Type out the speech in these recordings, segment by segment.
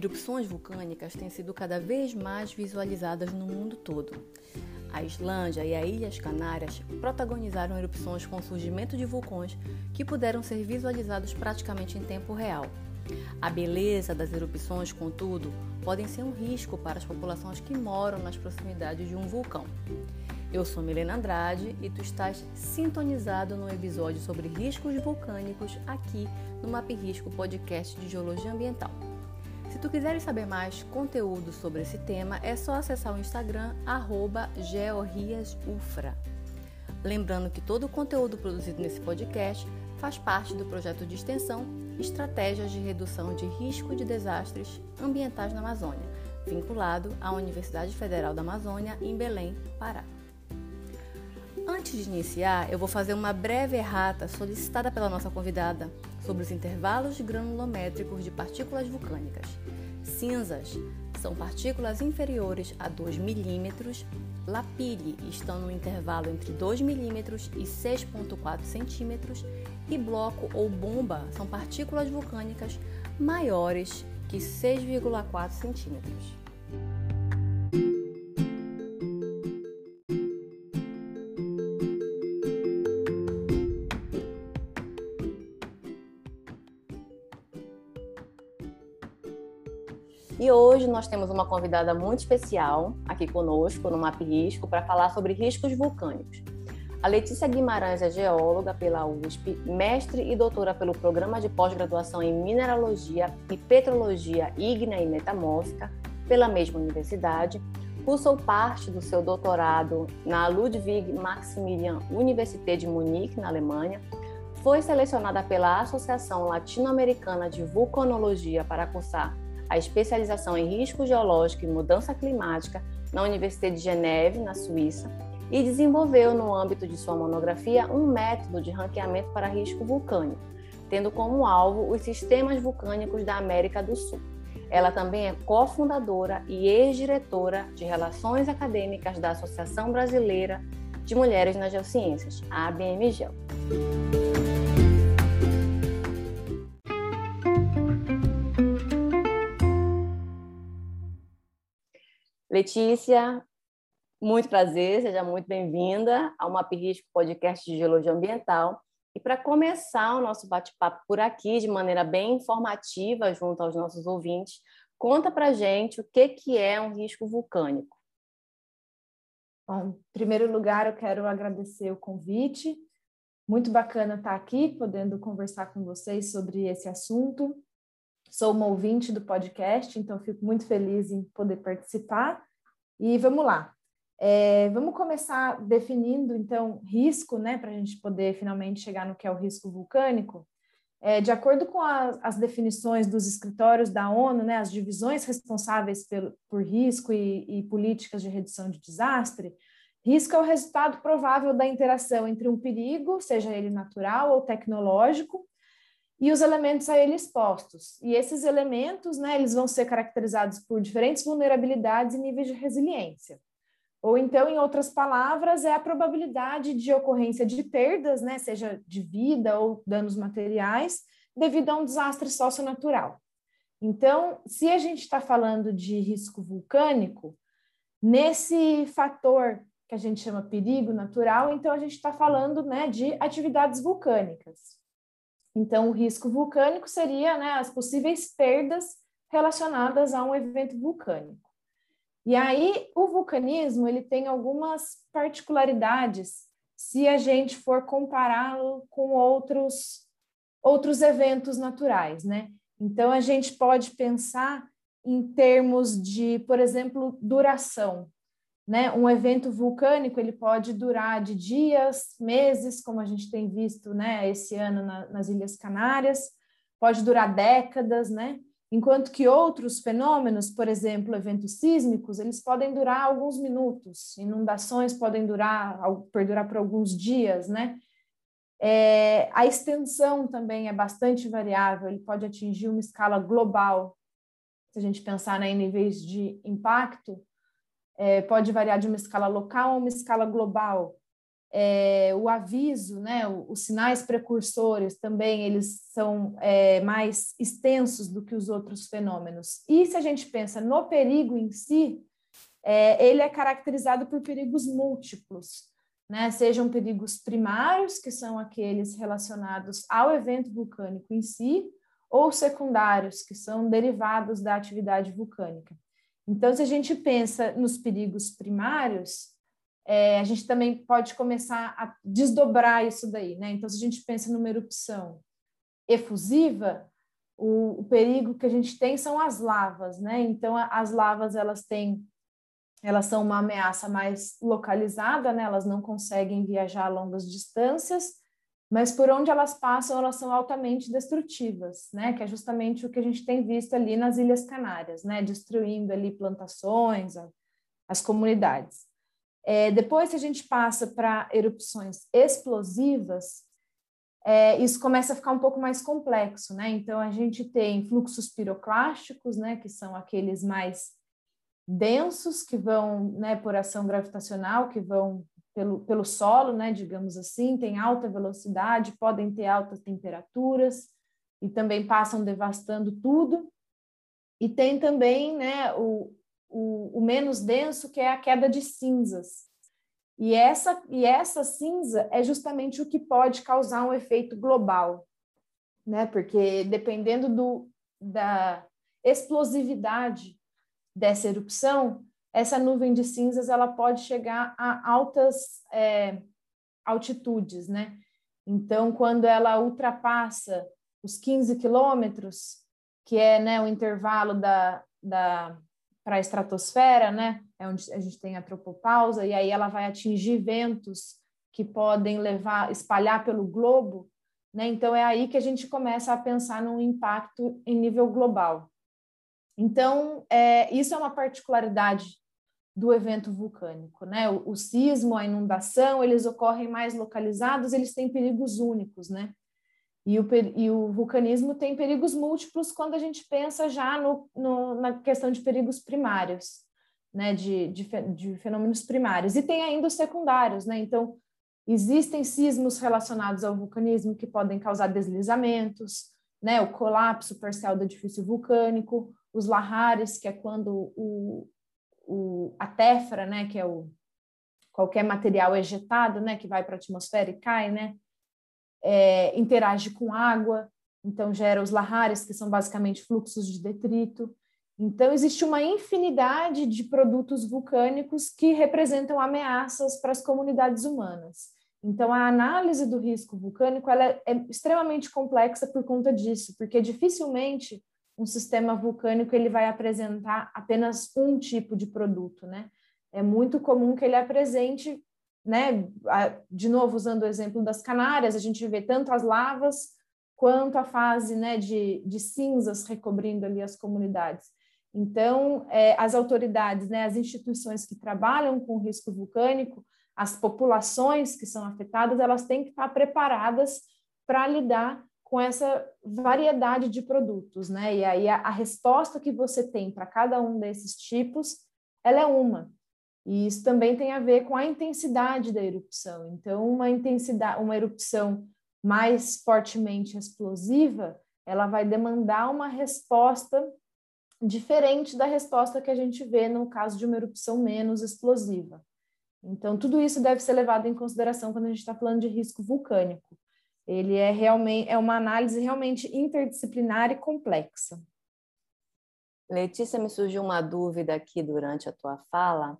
Erupções vulcânicas têm sido cada vez mais visualizadas no mundo todo. A Islândia e as Ilhas Canárias protagonizaram erupções com o surgimento de vulcões que puderam ser visualizados praticamente em tempo real. A beleza das erupções, contudo, podem ser um risco para as populações que moram nas proximidades de um vulcão. Eu sou Milena Andrade e tu estás sintonizado no episódio sobre riscos vulcânicos aqui no Map Risco Podcast de Geologia Ambiental. Tu quiseres saber mais conteúdo sobre esse tema, é só acessar o Instagram georriasufra. Lembrando que todo o conteúdo produzido nesse podcast faz parte do projeto de extensão Estratégias de Redução de Risco de Desastres Ambientais na Amazônia, vinculado à Universidade Federal da Amazônia, em Belém, Pará. Antes de iniciar, eu vou fazer uma breve errata solicitada pela nossa convidada sobre os intervalos granulométricos de partículas vulcânicas. Cinzas são partículas inferiores a 2 milímetros, lapilli estão no intervalo entre 2 milímetros e 6,4 centímetros e bloco ou bomba são partículas vulcânicas maiores que 6,4 centímetros. Hoje nós temos uma convidada muito especial aqui conosco no Map Risco para falar sobre riscos vulcânicos. A Letícia Guimarães é geóloga pela USP, mestre e doutora pelo programa de pós-graduação em Mineralogia e Petrologia Ígnea e Metamórfica pela mesma universidade. Cursou parte do seu doutorado na Ludwig Maximilian Universität de Munique, na Alemanha. Foi selecionada pela Associação Latino-Americana de Vulcanologia para cursar a especialização em risco geológico e mudança climática na Universidade de Geneve, na Suíça, e desenvolveu, no âmbito de sua monografia, um método de ranqueamento para risco vulcânico, tendo como alvo os sistemas vulcânicos da América do Sul. Ela também é cofundadora e ex-diretora de Relações Acadêmicas da Associação Brasileira de Mulheres nas Geociências, a ABMGEL. Letícia, muito prazer, seja muito bem-vinda ao Map Risco Podcast de Geologia Ambiental. E para começar o nosso bate-papo por aqui, de maneira bem informativa, junto aos nossos ouvintes, conta para gente o que, que é um risco vulcânico. Bom, em primeiro lugar, eu quero agradecer o convite. Muito bacana estar aqui, podendo conversar com vocês sobre esse assunto sou uma ouvinte do podcast, então fico muito feliz em poder participar. E vamos lá. É, vamos começar definindo, então, risco, né, para a gente poder finalmente chegar no que é o risco vulcânico. É, de acordo com a, as definições dos escritórios da ONU, né, as divisões responsáveis pelo, por risco e, e políticas de redução de desastre, risco é o resultado provável da interação entre um perigo, seja ele natural ou tecnológico, e os elementos a ele expostos. E esses elementos, né, eles vão ser caracterizados por diferentes vulnerabilidades e níveis de resiliência. Ou então, em outras palavras, é a probabilidade de ocorrência de perdas, né, seja de vida ou danos materiais, devido a um desastre socionatural. Então, se a gente está falando de risco vulcânico, nesse fator que a gente chama perigo natural, então a gente está falando né, de atividades vulcânicas. Então, o risco vulcânico seria né, as possíveis perdas relacionadas a um evento vulcânico. E aí, o vulcanismo ele tem algumas particularidades se a gente for compará-lo com outros, outros eventos naturais, né? Então, a gente pode pensar em termos de, por exemplo, duração. Né? Um evento vulcânico ele pode durar de dias, meses, como a gente tem visto né, esse ano na, nas Ilhas Canárias, pode durar décadas, né? enquanto que outros fenômenos, por exemplo, eventos sísmicos, eles podem durar alguns minutos, inundações podem durar, perdurar por alguns dias, né? É, a extensão também é bastante variável, ele pode atingir uma escala global, se a gente pensar né, em níveis de impacto, é, pode variar de uma escala local a uma escala global. é, o aviso, né, os sinais precursores também eles são é, mais extensos do que os outros fenômenos. E se a gente pensa no perigo em si, é, ele é caracterizado por perigos múltiplos, né? Sejam perigos primários, que são aqueles relacionados ao evento vulcânico em si, ou secundários, que são derivados da atividade vulcânica. Então, se a gente pensa nos perigos primários, é, a gente também pode começar a desdobrar isso daí, né? Então, se a gente pensa numa erupção efusiva, o, o, perigo que a gente tem são as lavas, né? Então, as lavas elas têm, elas são uma ameaça mais localizada, né? Elas não conseguem viajar a longas distâncias, mas por onde elas passam, elas são altamente destrutivas, né? Que é justamente o que a gente tem visto ali nas Ilhas Canárias, né? Destruindo ali plantações, as comunidades. É, depois, se a gente passa para erupções explosivas, é, isso começa a ficar um pouco mais complexo, né? Então, a gente tem fluxos piroclásticos, né? Que são aqueles mais densos, que vão, né, por ação gravitacional, que vão pelo, pelo solo, né, digamos assim, tem alta velocidade, podem ter altas temperaturas e também passam devastando tudo. E tem também né, o, o, o menos denso, que é a queda de cinzas. E essa, e essa cinza é justamente o que pode causar um efeito global, né? Porque dependendo do, da explosividade dessa erupção, essa nuvem de cinzas ela pode chegar a altas é, altitudes, né? Então, quando ela ultrapassa os 15 quilômetros, que é né, o intervalo da, da para a estratosfera, né? É onde a gente tem a tropopausa, e aí ela vai atingir ventos que podem levar, espalhar pelo globo, né? Então é aí que a gente começa a pensar num impacto em nível global. Então, é, isso é uma particularidade do evento vulcânico, né? O, o sismo, a inundação, eles ocorrem mais localizados, eles têm perigos únicos, né? E o, e o vulcanismo tem perigos múltiplos quando a gente pensa já no, no, na questão de perigos primários, né, de, de, de, fenômenos primários. E tem ainda os secundários, né? Então, existem sismos relacionados ao vulcanismo que podem causar deslizamentos, né, o colapso parcial do edifício vulcânico, os lahares, que é quando o, o, a tefra, né, que é o qualquer material ejetado, né, que vai para a atmosfera e cai, né, é, interage com água, então gera os lahares, que são basicamente fluxos de detrito. Então, existe uma infinidade de produtos vulcânicos que representam ameaças para as comunidades humanas. Então, a análise do risco vulcânico ela é extremamente complexa por conta disso, porque dificilmente um sistema vulcânico ele vai apresentar apenas um tipo de produto, né? É muito comum que ele apresente né? De novo, usando o exemplo das Canárias, a gente vê tanto as lavas quanto a fase né, de, de cinzas recobrindo ali as comunidades. Então, é, as autoridades, né, as instituições que trabalham com risco vulcânico, as populações que são afetadas, elas têm que estar preparadas para lidar com essa variedade de produtos, né? E aí a, a resposta que você tem para cada um desses tipos, ela é uma. E isso também tem a ver com a intensidade da erupção. Então, uma intensidade, uma erupção mais fortemente explosiva, ela vai demandar uma resposta diferente da resposta que a gente vê no caso de uma erupção menos explosiva. Então, tudo isso deve ser levado em consideração quando a gente está falando de risco vulcânico. Ele é realmente é uma análise realmente interdisciplinar e complexa. Letícia, me surgiu uma dúvida aqui durante a tua fala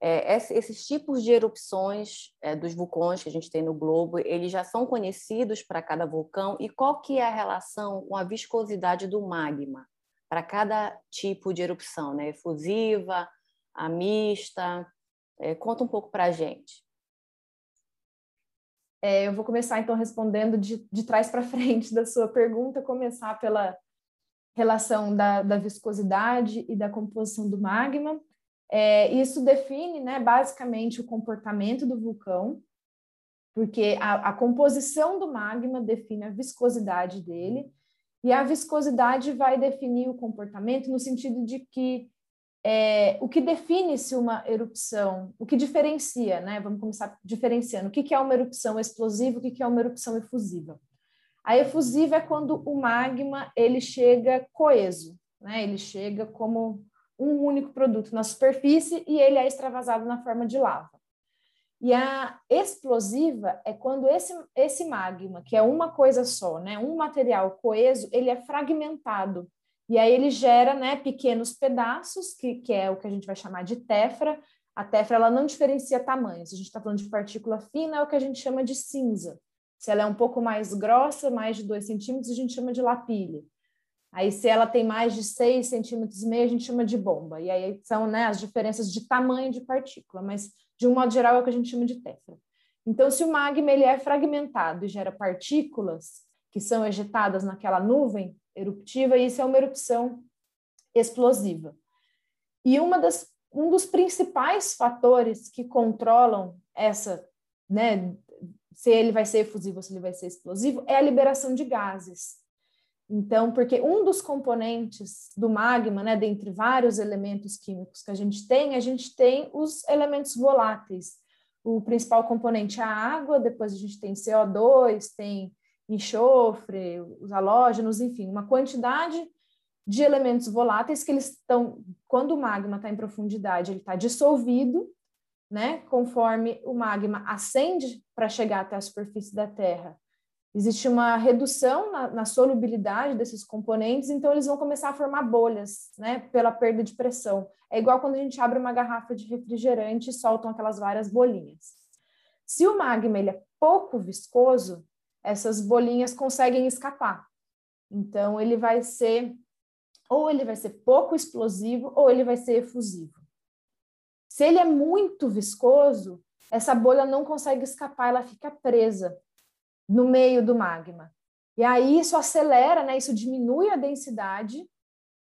é, esses tipos de erupções é, dos vulcões que a gente tem no globo, eles já são conhecidos para cada vulcão e qual que é a relação com a viscosidade do magma para cada tipo de erupção, né? Efusiva, a mista, é, conta um pouco para a gente. É, eu vou começar então respondendo de, de trás para frente da sua pergunta, começar pela relação da, da viscosidade e da composição do magma. É, isso define, né, basicamente, o comportamento do vulcão, porque a, a, composição do magma define a viscosidade dele, e a viscosidade vai definir o comportamento no sentido de que é, o que define se uma erupção, o que diferencia, né? Vamos começar diferenciando. O que, que é uma erupção explosiva, o que, que é uma erupção efusiva? A efusiva é quando o magma ele chega coeso, né? Ele chega como um único produto na superfície e ele é extravasado na forma de lava. E a explosiva é quando esse, esse magma, que é uma coisa só, né, um material coeso, ele é fragmentado e aí ele gera né, pequenos pedaços, que, que é o que a gente vai chamar de tefra. A tefra ela não diferencia tamanhos. A gente está falando de partícula fina, é o que a gente chama de cinza. Se ela é um pouco mais grossa, mais de 2 centímetros, a gente chama de lapilha. Aí, se ela tem mais de 6 centímetros e meio, a gente chama de bomba. E aí são né, as diferenças de tamanho de partícula, mas de um modo geral é o que a gente chama de tefra. Então, se o magma ele é fragmentado e gera partículas que são ejetadas naquela nuvem, eruptiva, e isso é uma erupção explosiva. E uma das, um dos principais fatores que controlam essa, né, se ele vai ser efusivo ou se ele vai ser explosivo, é a liberação de gases. Então, porque um dos componentes do magma, né, dentre vários elementos químicos que a gente tem, a gente tem os elementos voláteis. O principal componente é a água, depois a gente tem CO2, tem enxofre, os halógenos, enfim, uma quantidade de elementos voláteis que eles estão, quando o magma está em profundidade, ele está dissolvido, né? Conforme o magma ascende para chegar até a superfície da Terra, existe uma redução na, na, solubilidade desses componentes, então eles vão começar a formar bolhas, né? Pela perda de pressão. É igual quando a gente abre uma garrafa de refrigerante e soltam aquelas várias bolinhas. Se o magma ele é pouco viscoso, essas bolinhas conseguem escapar. Então, ele vai ser, ou ele vai ser pouco explosivo, ou ele vai ser efusivo. Se ele é muito viscoso, essa bolha não consegue escapar, ela fica presa no meio do magma. E aí isso acelera, né? Isso diminui a densidade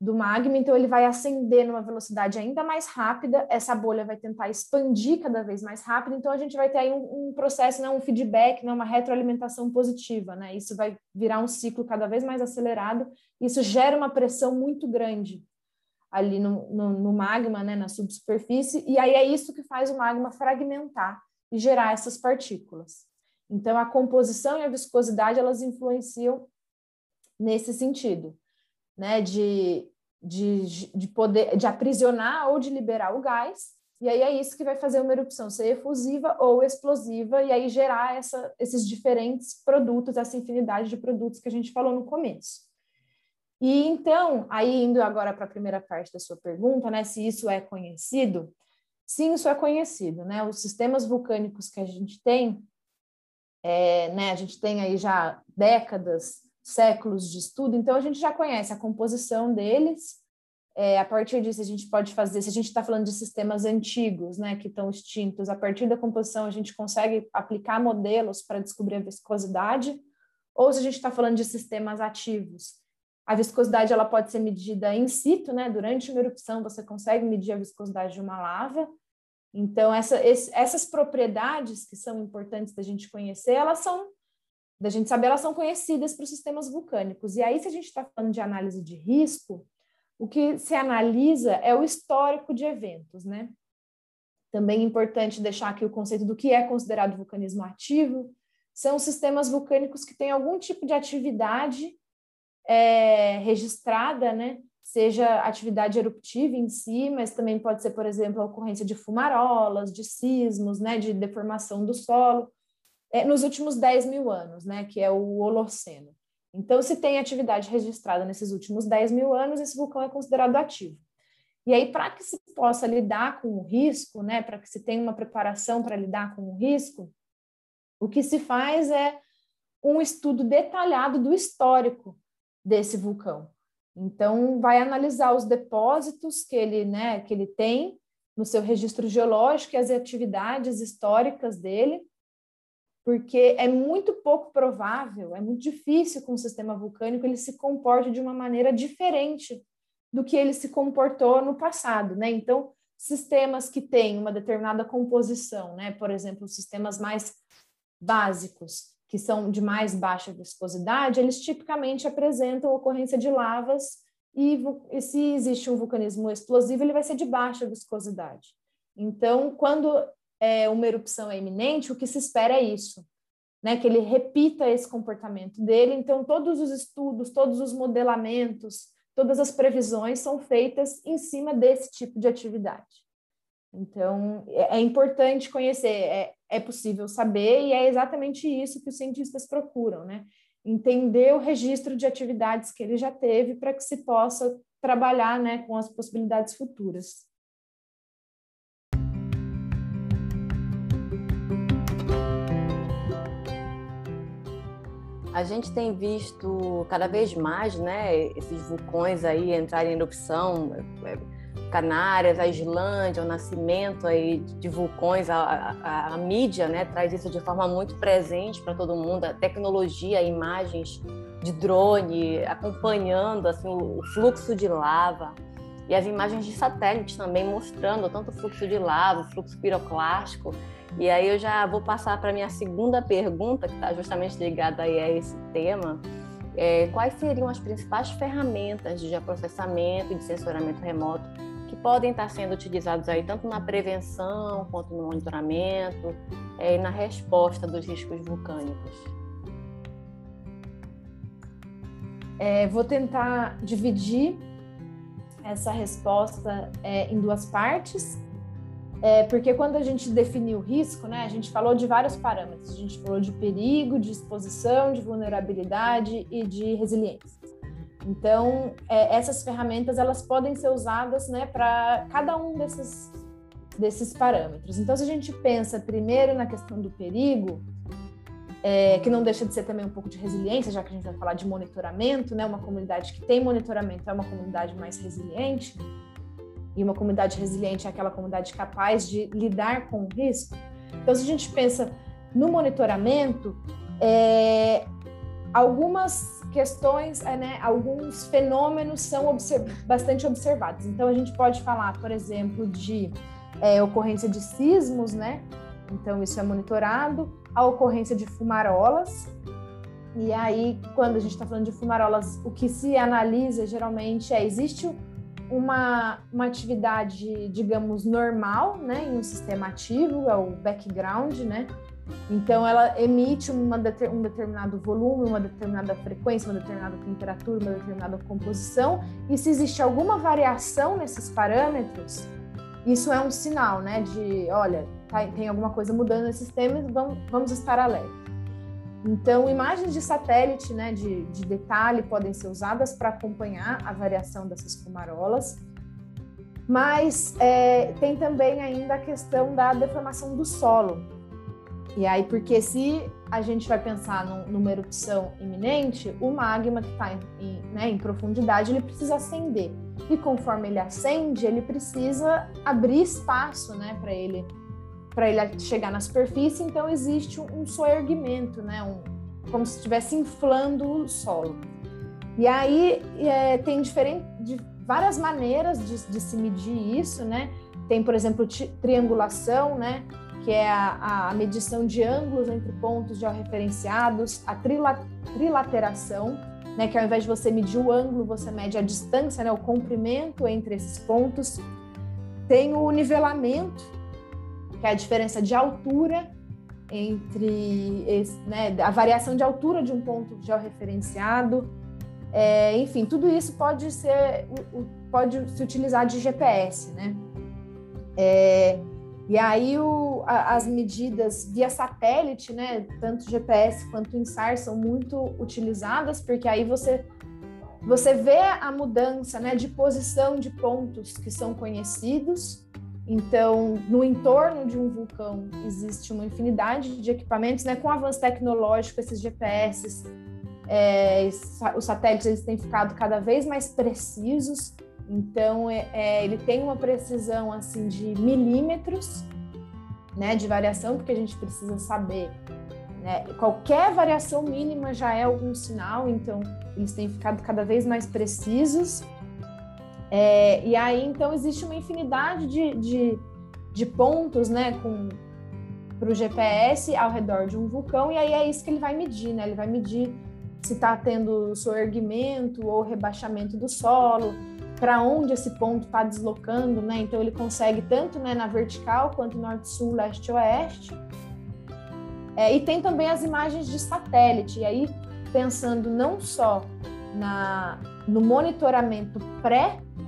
do magma, então ele vai ascender numa velocidade ainda mais rápida, essa bolha vai tentar expandir cada vez mais rápido, então a gente vai ter aí um, um processo, né, um feedback, né, uma retroalimentação positiva, né? Isso vai virar um ciclo cada vez mais acelerado, isso gera uma pressão muito grande ali no, no, no magma, né, na subsuperfície, e aí é isso que faz o magma fragmentar e gerar essas partículas. Então a composição e a viscosidade elas influenciam nesse sentido né, de, de, de poder de aprisionar ou de liberar o gás, e aí é isso que vai fazer uma erupção ser efusiva ou explosiva, e aí gerar essa, esses diferentes produtos, essa infinidade de produtos que a gente falou no começo. E então, aí indo agora para a primeira parte da sua pergunta, né, se isso é conhecido, sim, isso é conhecido, né, os sistemas vulcânicos que a gente tem, é, né, a gente tem aí já décadas séculos de estudo, então a gente já conhece a composição deles. É, a partir disso, a gente pode fazer, se a gente está falando de sistemas antigos, né, que estão extintos, a partir da composição a gente consegue aplicar modelos para descobrir a viscosidade, ou se a gente está falando de sistemas ativos, a viscosidade ela pode ser medida in situ, né, durante uma erupção você consegue medir a viscosidade de uma lava, então essa, esse, essas propriedades que são importantes da gente conhecer, elas são da gente saber, elas são conhecidas para os sistemas vulcânicos. E aí, se a gente está falando de análise de risco, o que se analisa é o histórico de eventos, né? Também é importante deixar aqui o conceito do que é considerado vulcanismo ativo. São sistemas vulcânicos que têm algum tipo de atividade é, registrada, né? Seja atividade eruptiva em si, mas também pode ser, por exemplo, a ocorrência de fumarolas, de sismos, né? De deformação do solo é, nos últimos 10 mil anos, né, que é o Holoceno. Então, se tem atividade registrada nesses últimos 10 mil anos, esse vulcão é considerado ativo. E aí, para que se possa lidar com o risco, né, para que se tenha uma preparação para lidar com o risco, o que se faz é um estudo detalhado do histórico desse vulcão. Então, vai analisar os depósitos que ele, né, que ele tem no seu registro geológico e as atividades históricas dele, porque é muito pouco provável, é muito difícil com o sistema vulcânico ele se comporte de uma maneira diferente do que ele se comportou no passado, né? Então, sistemas que têm uma determinada composição, né? Por exemplo, sistemas mais básicos, que são de mais baixa viscosidade, eles tipicamente apresentam ocorrência de lavas e, e se existe um vulcanismo explosivo, ele vai ser de baixa viscosidade. Então, quando é, uma erupção é iminente, o que se espera é isso, né? Que ele repita esse comportamento dele. Então, todos os estudos, todos os modelamentos, todas as previsões são feitas em cima desse tipo de atividade. Então, é, é importante conhecer, é, é possível saber, e é exatamente isso que os cientistas procuram, né? Entender o registro de atividades que ele já teve para que se possa trabalhar né, com as possibilidades futuras. A gente tem visto cada vez mais, né, esses vulcões aí entrarem em erupção, é, Canárias, a Islândia, o nascimento aí de vulcões, a, a, a mídia, né, traz isso de forma muito presente para todo mundo, a tecnologia, imagens de drone acompanhando assim o, o fluxo de lava e as imagens de satélite também mostrando tanto o fluxo de lava, o fluxo piroclástico e aí eu já vou passar para minha segunda pergunta, que está justamente ligada aí a esse tema. É, quais seriam as principais ferramentas de processamento e de sensoramento remoto que podem estar sendo utilizados aí tanto na prevenção quanto no monitoramento é, e na resposta dos riscos vulcânicos? É, vou tentar dividir essa resposta é, em duas partes. É, porque quando a gente definiu risco, né, a gente falou de vários parâmetros. A gente falou de perigo, de exposição, de vulnerabilidade e de resiliência. Então, é, essas ferramentas elas podem ser usadas né, para cada um desses, desses parâmetros. Então, se a gente pensa primeiro na questão do perigo, é, que não deixa de ser também um pouco de resiliência, já que a gente vai falar de monitoramento, né, uma comunidade que tem monitoramento é uma comunidade mais resiliente e uma comunidade resiliente é aquela comunidade capaz de lidar com o risco. Então, se a gente pensa no monitoramento, é, algumas questões, é, né, alguns fenômenos são observ bastante observados. Então, a gente pode falar, por exemplo, de é, ocorrência de sismos, né? Então, isso é monitorado. A ocorrência de fumarolas. E aí, quando a gente está falando de fumarolas, o que se analisa geralmente é: existe uma, uma atividade, digamos, normal, né, em um sistema ativo, é o background, né? Então, ela emite uma, um determinado volume, uma determinada frequência, uma determinada temperatura, uma determinada composição, e se existe alguma variação nesses parâmetros, isso é um sinal, né, de, olha, tá, tem alguma coisa mudando nesse sistema, vamos, vamos estar alerta. Então, imagens de satélite, né, de, de detalhe, podem ser usadas para acompanhar a variação dessas fumarolas. Mas é, tem também ainda a questão da deformação do solo. E aí, porque se a gente vai pensar num, numa erupção iminente, o magma que está em, né, em profundidade, ele precisa acender. E conforme ele acende, ele precisa abrir espaço né, para ele para ele chegar na superfície, então existe um, soerguimento, né? Um, como se estivesse inflando o solo. E aí é, tem diferente, de várias maneiras de, de, se medir isso, né? Tem, por exemplo, triangulação, né? Que é a, a medição de ângulos entre pontos georreferenciados, a trila, trilateração, né? Que ao invés de você medir o ângulo, você mede a distância, né? O comprimento entre esses pontos. Tem o nivelamento, que é a diferença de altura entre esse, né, a variação de altura de um ponto georreferenciado. É, enfim, tudo isso pode ser pode se utilizar de GPS, né? É, e aí o, a, as medidas via satélite, né, tanto GPS quanto INSAR são muito utilizadas porque aí você você vê a mudança, né, de posição de pontos que são conhecidos então, no entorno de um vulcão existe uma infinidade de equipamentos, né? Com o avanço tecnológico, esses GPS, é, os satélites eles têm ficado cada vez mais precisos. Então, é, é, ele tem uma precisão assim de milímetros, né? De variação, porque a gente precisa saber. Né? Qualquer variação mínima já é algum sinal. Então, eles têm ficado cada vez mais precisos. É, e aí, então, existe uma infinidade de, de, de pontos, né, para o GPS ao redor de um vulcão, e aí é isso que ele vai medir, né? Ele vai medir se está tendo soerguimento ou rebaixamento do solo, para onde esse ponto está deslocando, né? Então ele consegue tanto né, na vertical quanto norte-sul, leste-oeste. É, e tem também as imagens de satélite. E aí pensando não só na, no monitoramento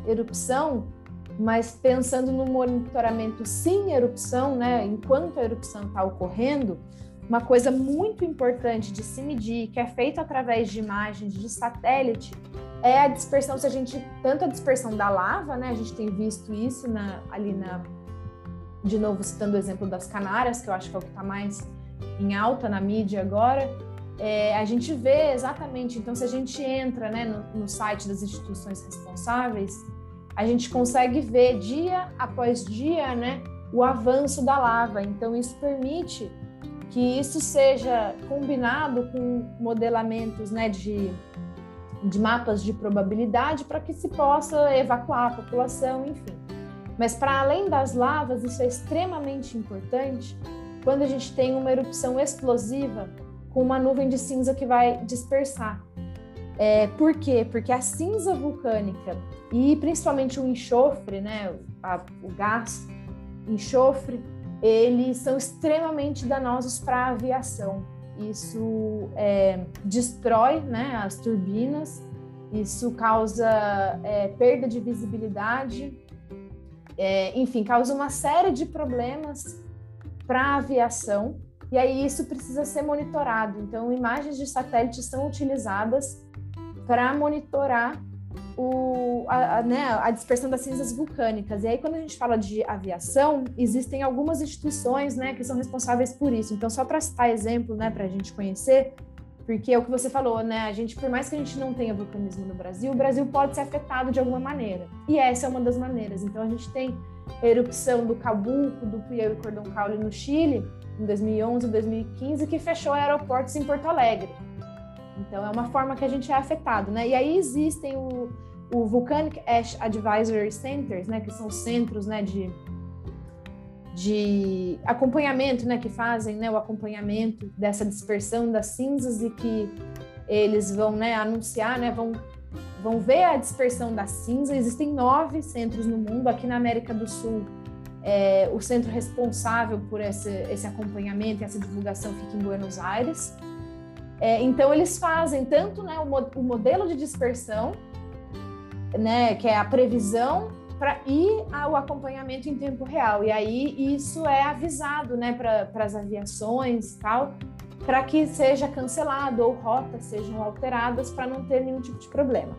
pré-erupção, mas pensando no monitoramento sim erupção, né? Enquanto a erupção está ocorrendo, uma coisa muito importante de se medir, que é feito através de imagens de satélite, é a dispersão, se a gente, tanto a dispersão da lava, né, a gente tem visto isso na, ali na, de novo citando o exemplo das Canárias, que eu acho que é o que está mais em alta na mídia agora, é, a gente vê exatamente, então se a gente entra né, no, no site das instituições responsáveis, a gente consegue ver dia após dia né, o avanço da lava, então isso permite que isso seja combinado com modelamentos né, de de mapas de probabilidade para que se possa evacuar a população, enfim. Mas para além das lavas, isso é extremamente importante quando a gente tem uma erupção explosiva com uma nuvem de cinza que vai dispersar. É, por quê? Porque a cinza vulcânica e principalmente o enxofre, né, a, o gás enxofre, eles são extremamente danosos para a aviação isso é, destrói né, as turbinas, isso causa é, perda de visibilidade, é, enfim, causa uma série de problemas para a aviação, e aí isso precisa ser monitorado. Então, imagens de satélite são utilizadas para monitorar o, a, a, né, a, dispersão das cinzas vulcânicas. E aí, quando a gente fala de aviação, existem algumas instituições né, que são responsáveis por isso. Então, só para citar exemplo, né, para a gente conhecer, porque é o que você falou, né? A gente, por mais que a gente não tenha vulcanismo no Brasil, o Brasil pode ser afetado de alguma maneira. E essa é uma das maneiras. Então, a gente tem a erupção do Calbuco, do Piauí Cordão Caule no Chile, em 2011 e 2015, que fechou aeroportos em Porto Alegre. Então, é uma forma que a gente é afetado, né? E aí existem o, o Volcanic Ash Advisory Centers, né? Que são centros, né? De, de acompanhamento, né? Que fazem né, o acompanhamento dessa dispersão das cinzas e que eles vão né, anunciar, né? Vão, vão ver a dispersão da cinza. Existem nove centros no mundo. Aqui na América do Sul, é, o centro responsável por esse, esse acompanhamento e essa divulgação fica em Buenos Aires. É, então, eles fazem tanto né, o, o, modelo de dispersão, né, que é a previsão, pra, e o acompanhamento em tempo real. E aí isso é avisado né, para as aviações tal, para que seja cancelado ou rotas sejam alteradas para não ter nenhum tipo de problema.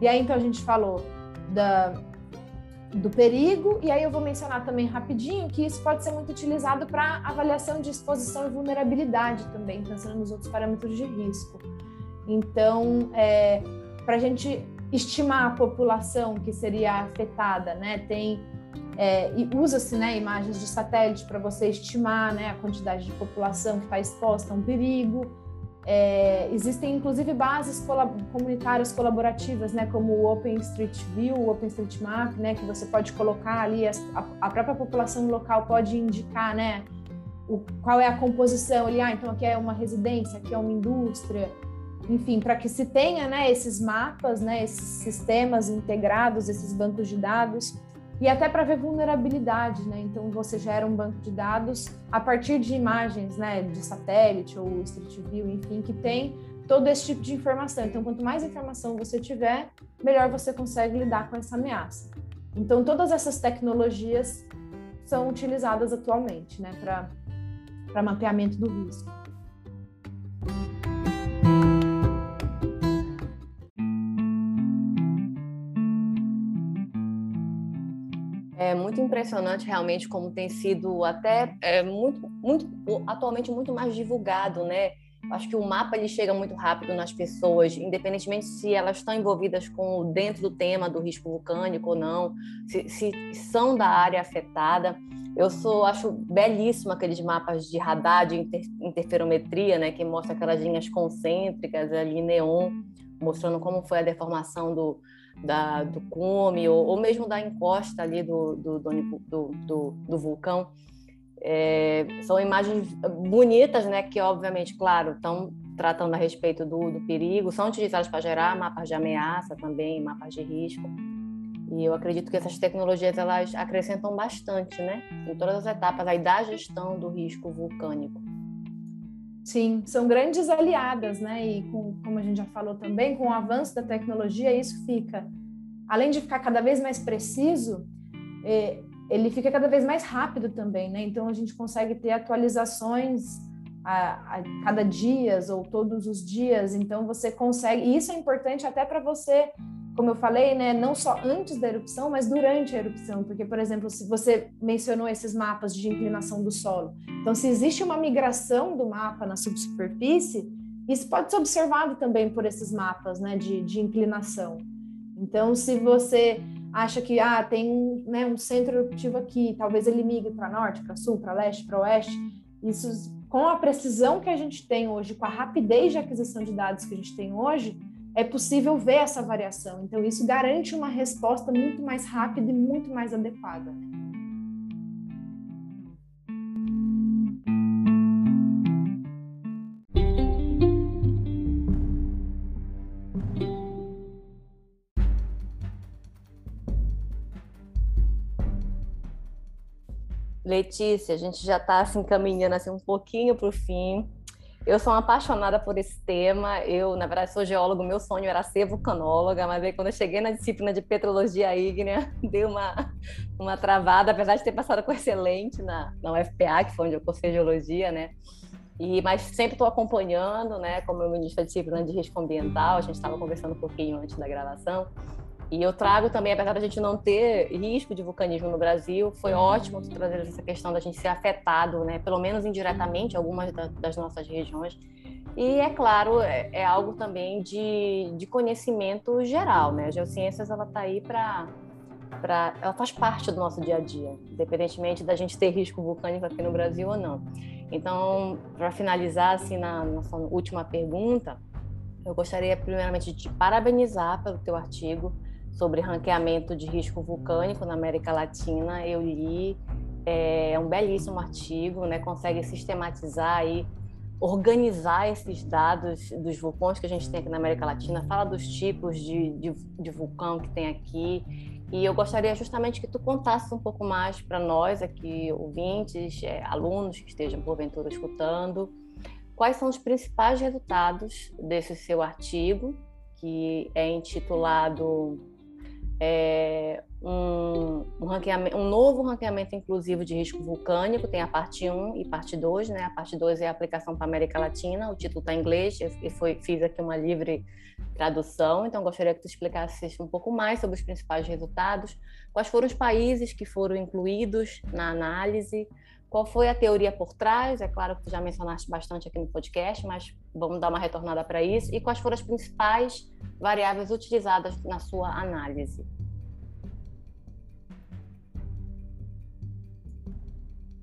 E aí, então, a gente falou da, do perigo, e aí eu vou mencionar também rapidinho que isso pode ser muito utilizado para avaliação de exposição e vulnerabilidade também, pensando nos outros parâmetros de risco. Então, é, para a gente estimar a população que seria afetada, né, tem é, e usa-se né, imagens de satélite para você estimar né, a quantidade de população que está exposta a um perigo. É, existem inclusive bases colab comunitárias colaborativas, né, como o OpenStreetView, o OpenStreetMap, né, que você pode colocar ali, a, a própria população local pode indicar, né, o, qual é a composição ali, ah, então aqui é uma residência, aqui é uma indústria, enfim, para que se tenha, né, esses mapas, né, esses sistemas integrados, esses bancos de dados, e até para ver vulnerabilidade, né? Então você gera um banco de dados a partir de imagens, né, de satélite ou Street View, enfim, que tem todo esse tipo de informação. Então quanto mais informação você tiver, melhor você consegue lidar com essa ameaça. Então todas essas tecnologias são utilizadas atualmente, né, para para mapeamento do risco. É muito impressionante realmente como tem sido até é, muito, muito, atualmente muito mais divulgado, né? Acho que o mapa ele chega muito rápido nas pessoas, independentemente se elas estão envolvidas com dentro do tema do risco vulcânico ou não, se, se são da área afetada. Eu sou, acho belíssimo aqueles mapas de radar, de inter, interferometria, né, que mostra aquelas linhas concêntricas ali neon, mostrando como foi a deformação do, da, do cume ou, ou, mesmo da encosta ali do, do, do, do, do vulcão. É, são imagens bonitas, né? Que obviamente, claro, estão tratando a respeito do, do perigo, são utilizados para gerar mapas de ameaça também, mapas de risco. E eu acredito que essas tecnologias elas acrescentam bastante, né, em todas as etapas aí da gestão do risco vulcânico. Sim, são grandes aliadas, né? E com, como a gente já falou também, com o avanço da tecnologia, isso fica, além de ficar cada vez mais preciso, é, ele fica cada vez mais rápido também, né? Então a gente consegue ter atualizações a, a, cada dia ou todos os dias. Então você consegue, e isso é importante até para você, como eu falei, né, não só antes da erupção, mas durante a erupção, porque por exemplo, se você mencionou esses mapas de inclinação do solo. Então se existe uma migração do mapa na subsuperfície, isso pode ser observado também por esses mapas, né, de, de inclinação. Então se você acha que ah, tem um, né, um centro eruptivo aqui, talvez ele migre para norte, para sul, para leste, para oeste. Isso com a precisão que a gente tem hoje, com a rapidez de aquisição de dados que a gente tem hoje, é possível ver essa variação. Então, isso garante uma resposta muito mais rápida e muito mais adequada. Letícia, a gente já está assim caminhando assim um pouquinho para o fim. Eu sou uma apaixonada por esse tema. Eu, na verdade, sou geólogo. Meu sonho era ser vulcanóloga, mas aí quando eu cheguei na disciplina de petrologia ígnea, deu uma uma travada, apesar de ter passado com excelente na, na UFPA, que foi onde eu cursei geologia, né? E, mas sempre estou acompanhando, né, como eu ministro da disciplina de risco ambiental, a gente estava conversando um pouquinho antes da gravação, e eu trago também, apesar da gente não ter risco de vulcanismo no Brasil, foi ótimo trazer essa questão da gente ser afetado, né, pelo menos indiretamente, algumas das nossas regiões. E, é claro, é, é algo também de, de conhecimento geral, né? A geociências, ela está aí para... Pra, ela faz parte do nosso dia a dia, independentemente da gente ter risco vulcânico aqui no Brasil ou não. Então, para finalizar, assim, na nossa última pergunta, eu gostaria primeiramente de te parabenizar pelo teu artigo, sobre ranqueamento de risco vulcânico na América Latina. Eu li, é um belíssimo artigo, né? consegue sistematizar e organizar esses dados dos vulcões que a gente tem aqui na América Latina, fala dos tipos de, de, de vulcão que tem aqui. E eu gostaria justamente que tu contasse um pouco mais para nós aqui, ouvintes, é, alunos que estejam porventura escutando, quais são os principais resultados desse seu artigo, que é intitulado é, um, um, um, novo ranqueamento inclusivo de risco vulcânico, tem a parte 1 e parte 2, né? A parte 2 é a aplicação para a América Latina, o título está em inglês, eu foi, fiz aqui uma livre tradução, então gostaria que tu explicasse um pouco mais sobre os principais resultados, quais foram os países que foram incluídos na análise, qual foi a teoria por trás? É claro que tu já mencionaste bastante aqui no podcast, mas vamos dar uma retornada para isso. E quais foram as principais variáveis utilizadas na sua análise?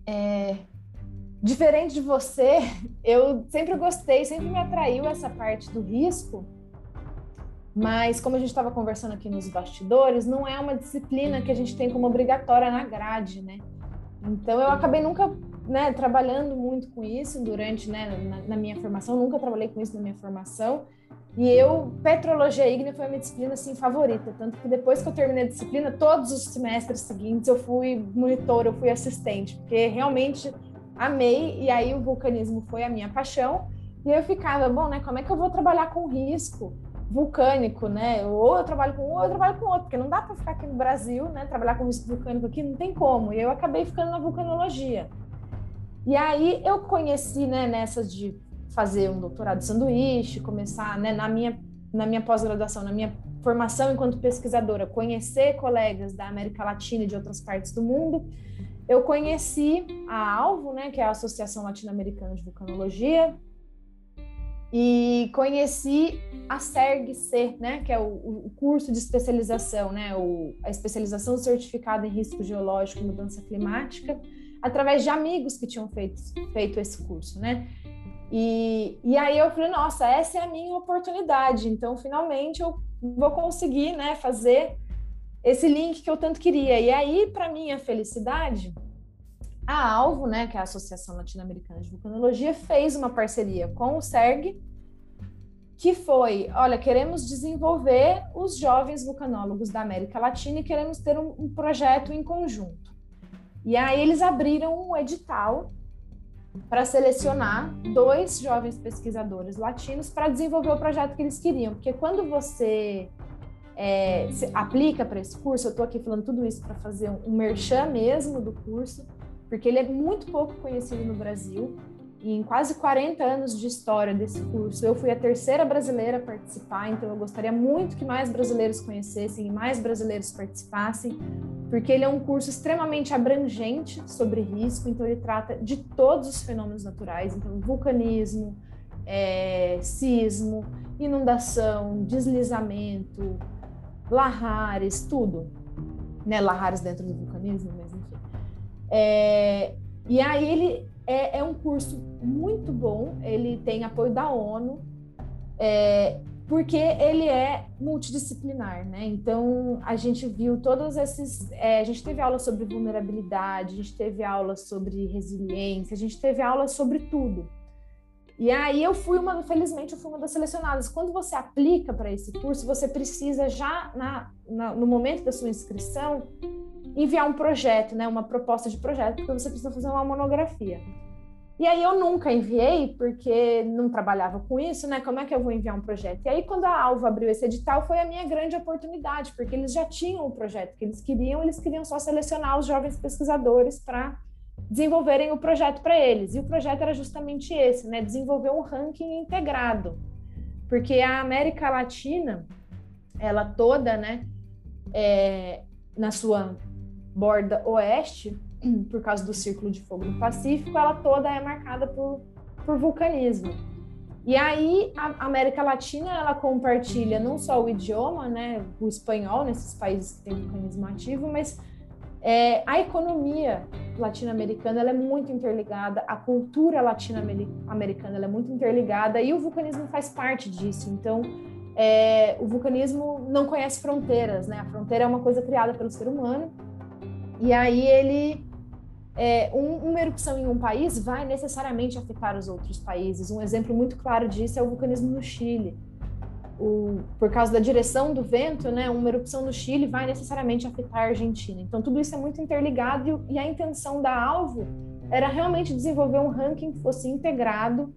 É, diferente de você, eu sempre gostei, sempre me atraiu essa parte do risco, mas como a gente estava conversando aqui nos bastidores, não é uma disciplina que a gente tem como obrigatória na grade, né? Então eu acabei nunca né, trabalhando muito com isso durante né, na, na, minha formação, nunca trabalhei com isso na minha formação. E eu, petrologia ígnea foi a minha disciplina assim favorita, tanto que depois que eu terminei a disciplina, todos os semestres seguintes eu fui monitor, eu fui assistente, porque realmente amei e aí o vulcanismo foi a minha paixão. E eu ficava, bom, né, como é que eu vou trabalhar com risco? Vulcânico, né? Ou eu trabalho com um, ou eu trabalho com outro, porque não dá para ficar aqui no Brasil, né? Trabalhar com risco vulcânico aqui não tem como. E eu acabei ficando na vulcanologia. E aí eu conheci, né, nessas de fazer um doutorado de sanduíche, começar, né, na minha na minha pós-graduação, na minha formação enquanto pesquisadora, conhecer colegas da América Latina e de outras partes do mundo. Eu conheci a ALVO, né, que é a Associação Latino-Americana de Vulcanologia, e conheci a SERG-C, né, que é o, o, curso de especialização, né, o, a especialização certificada em risco geológico e mudança climática, através de amigos que tinham feito, feito esse curso, né. E, e aí eu falei, nossa, essa é a minha oportunidade, então finalmente eu vou conseguir, né, fazer esse link que eu tanto queria. E aí, para minha felicidade, a Alvo, né, que é a Associação Latino-Americana de Vulcanologia, fez uma parceria com o SERG que foi, olha, queremos desenvolver os jovens vulcanólogos da América Latina e queremos ter um, um projeto em conjunto. E aí eles abriram um edital para selecionar dois jovens pesquisadores latinos para desenvolver o projeto que eles queriam, porque quando você é, aplica para esse curso, eu estou aqui falando tudo isso para fazer um, merchan mesmo do curso, porque ele é muito pouco conhecido no Brasil. E em quase 40 anos de história desse curso, eu fui a terceira brasileira a participar, então eu gostaria muito que mais brasileiros conhecessem e mais brasileiros participassem, porque ele é um curso extremamente abrangente sobre risco, então ele trata de todos os fenômenos naturais, então vulcanismo, é, sismo, inundação, deslizamento, lahares, tudo. Né? Lahares dentro do vulcanismo, mas. É, e aí ele é, é, um curso muito bom, ele tem apoio da ONU, é, porque ele é multidisciplinar, né? Então a gente viu todos esses. É, a gente teve aula sobre vulnerabilidade, a gente teve aula sobre resiliência, a gente teve aula sobre tudo. E aí eu fui uma, felizmente, eu fui uma das selecionadas. Quando você aplica para esse curso, você precisa já na, na, no momento da sua inscrição enviar um projeto, né, uma proposta de projeto, porque você precisa fazer uma monografia. E aí eu nunca enviei, porque não trabalhava com isso, né? Como é que eu vou enviar um projeto? E aí, quando a Alva abriu esse edital, foi a minha grande oportunidade, porque eles já tinham o projeto que eles queriam, eles queriam só selecionar os jovens pesquisadores para desenvolverem o projeto para eles. E o projeto era justamente esse, né? Desenvolver um ranking integrado. Porque a América Latina, ela toda, né, é, na sua borda oeste, por causa do Círculo de Fogo do Pacífico, ela toda é marcada por, por vulcanismo. E aí a América Latina ela compartilha não só o idioma, né, o espanhol nesses países que têm vulcanismo ativo, mas é, a economia latino-americana é muito interligada, a cultura latino-americana é muito interligada e o vulcanismo faz parte disso. Então, é, o vulcanismo não conhece fronteiras, né? A fronteira é uma coisa criada pelo ser humano e aí ele é, um, uma erupção em um país vai necessariamente afetar os outros países. Um exemplo muito claro disso é o vulcanismo no Chile o, por causa da direção do vento, né, uma erupção no Chile vai necessariamente afetar a Argentina. Então, tudo isso é muito interligado e, e a intenção da Alvo era realmente desenvolver um ranking que fosse integrado,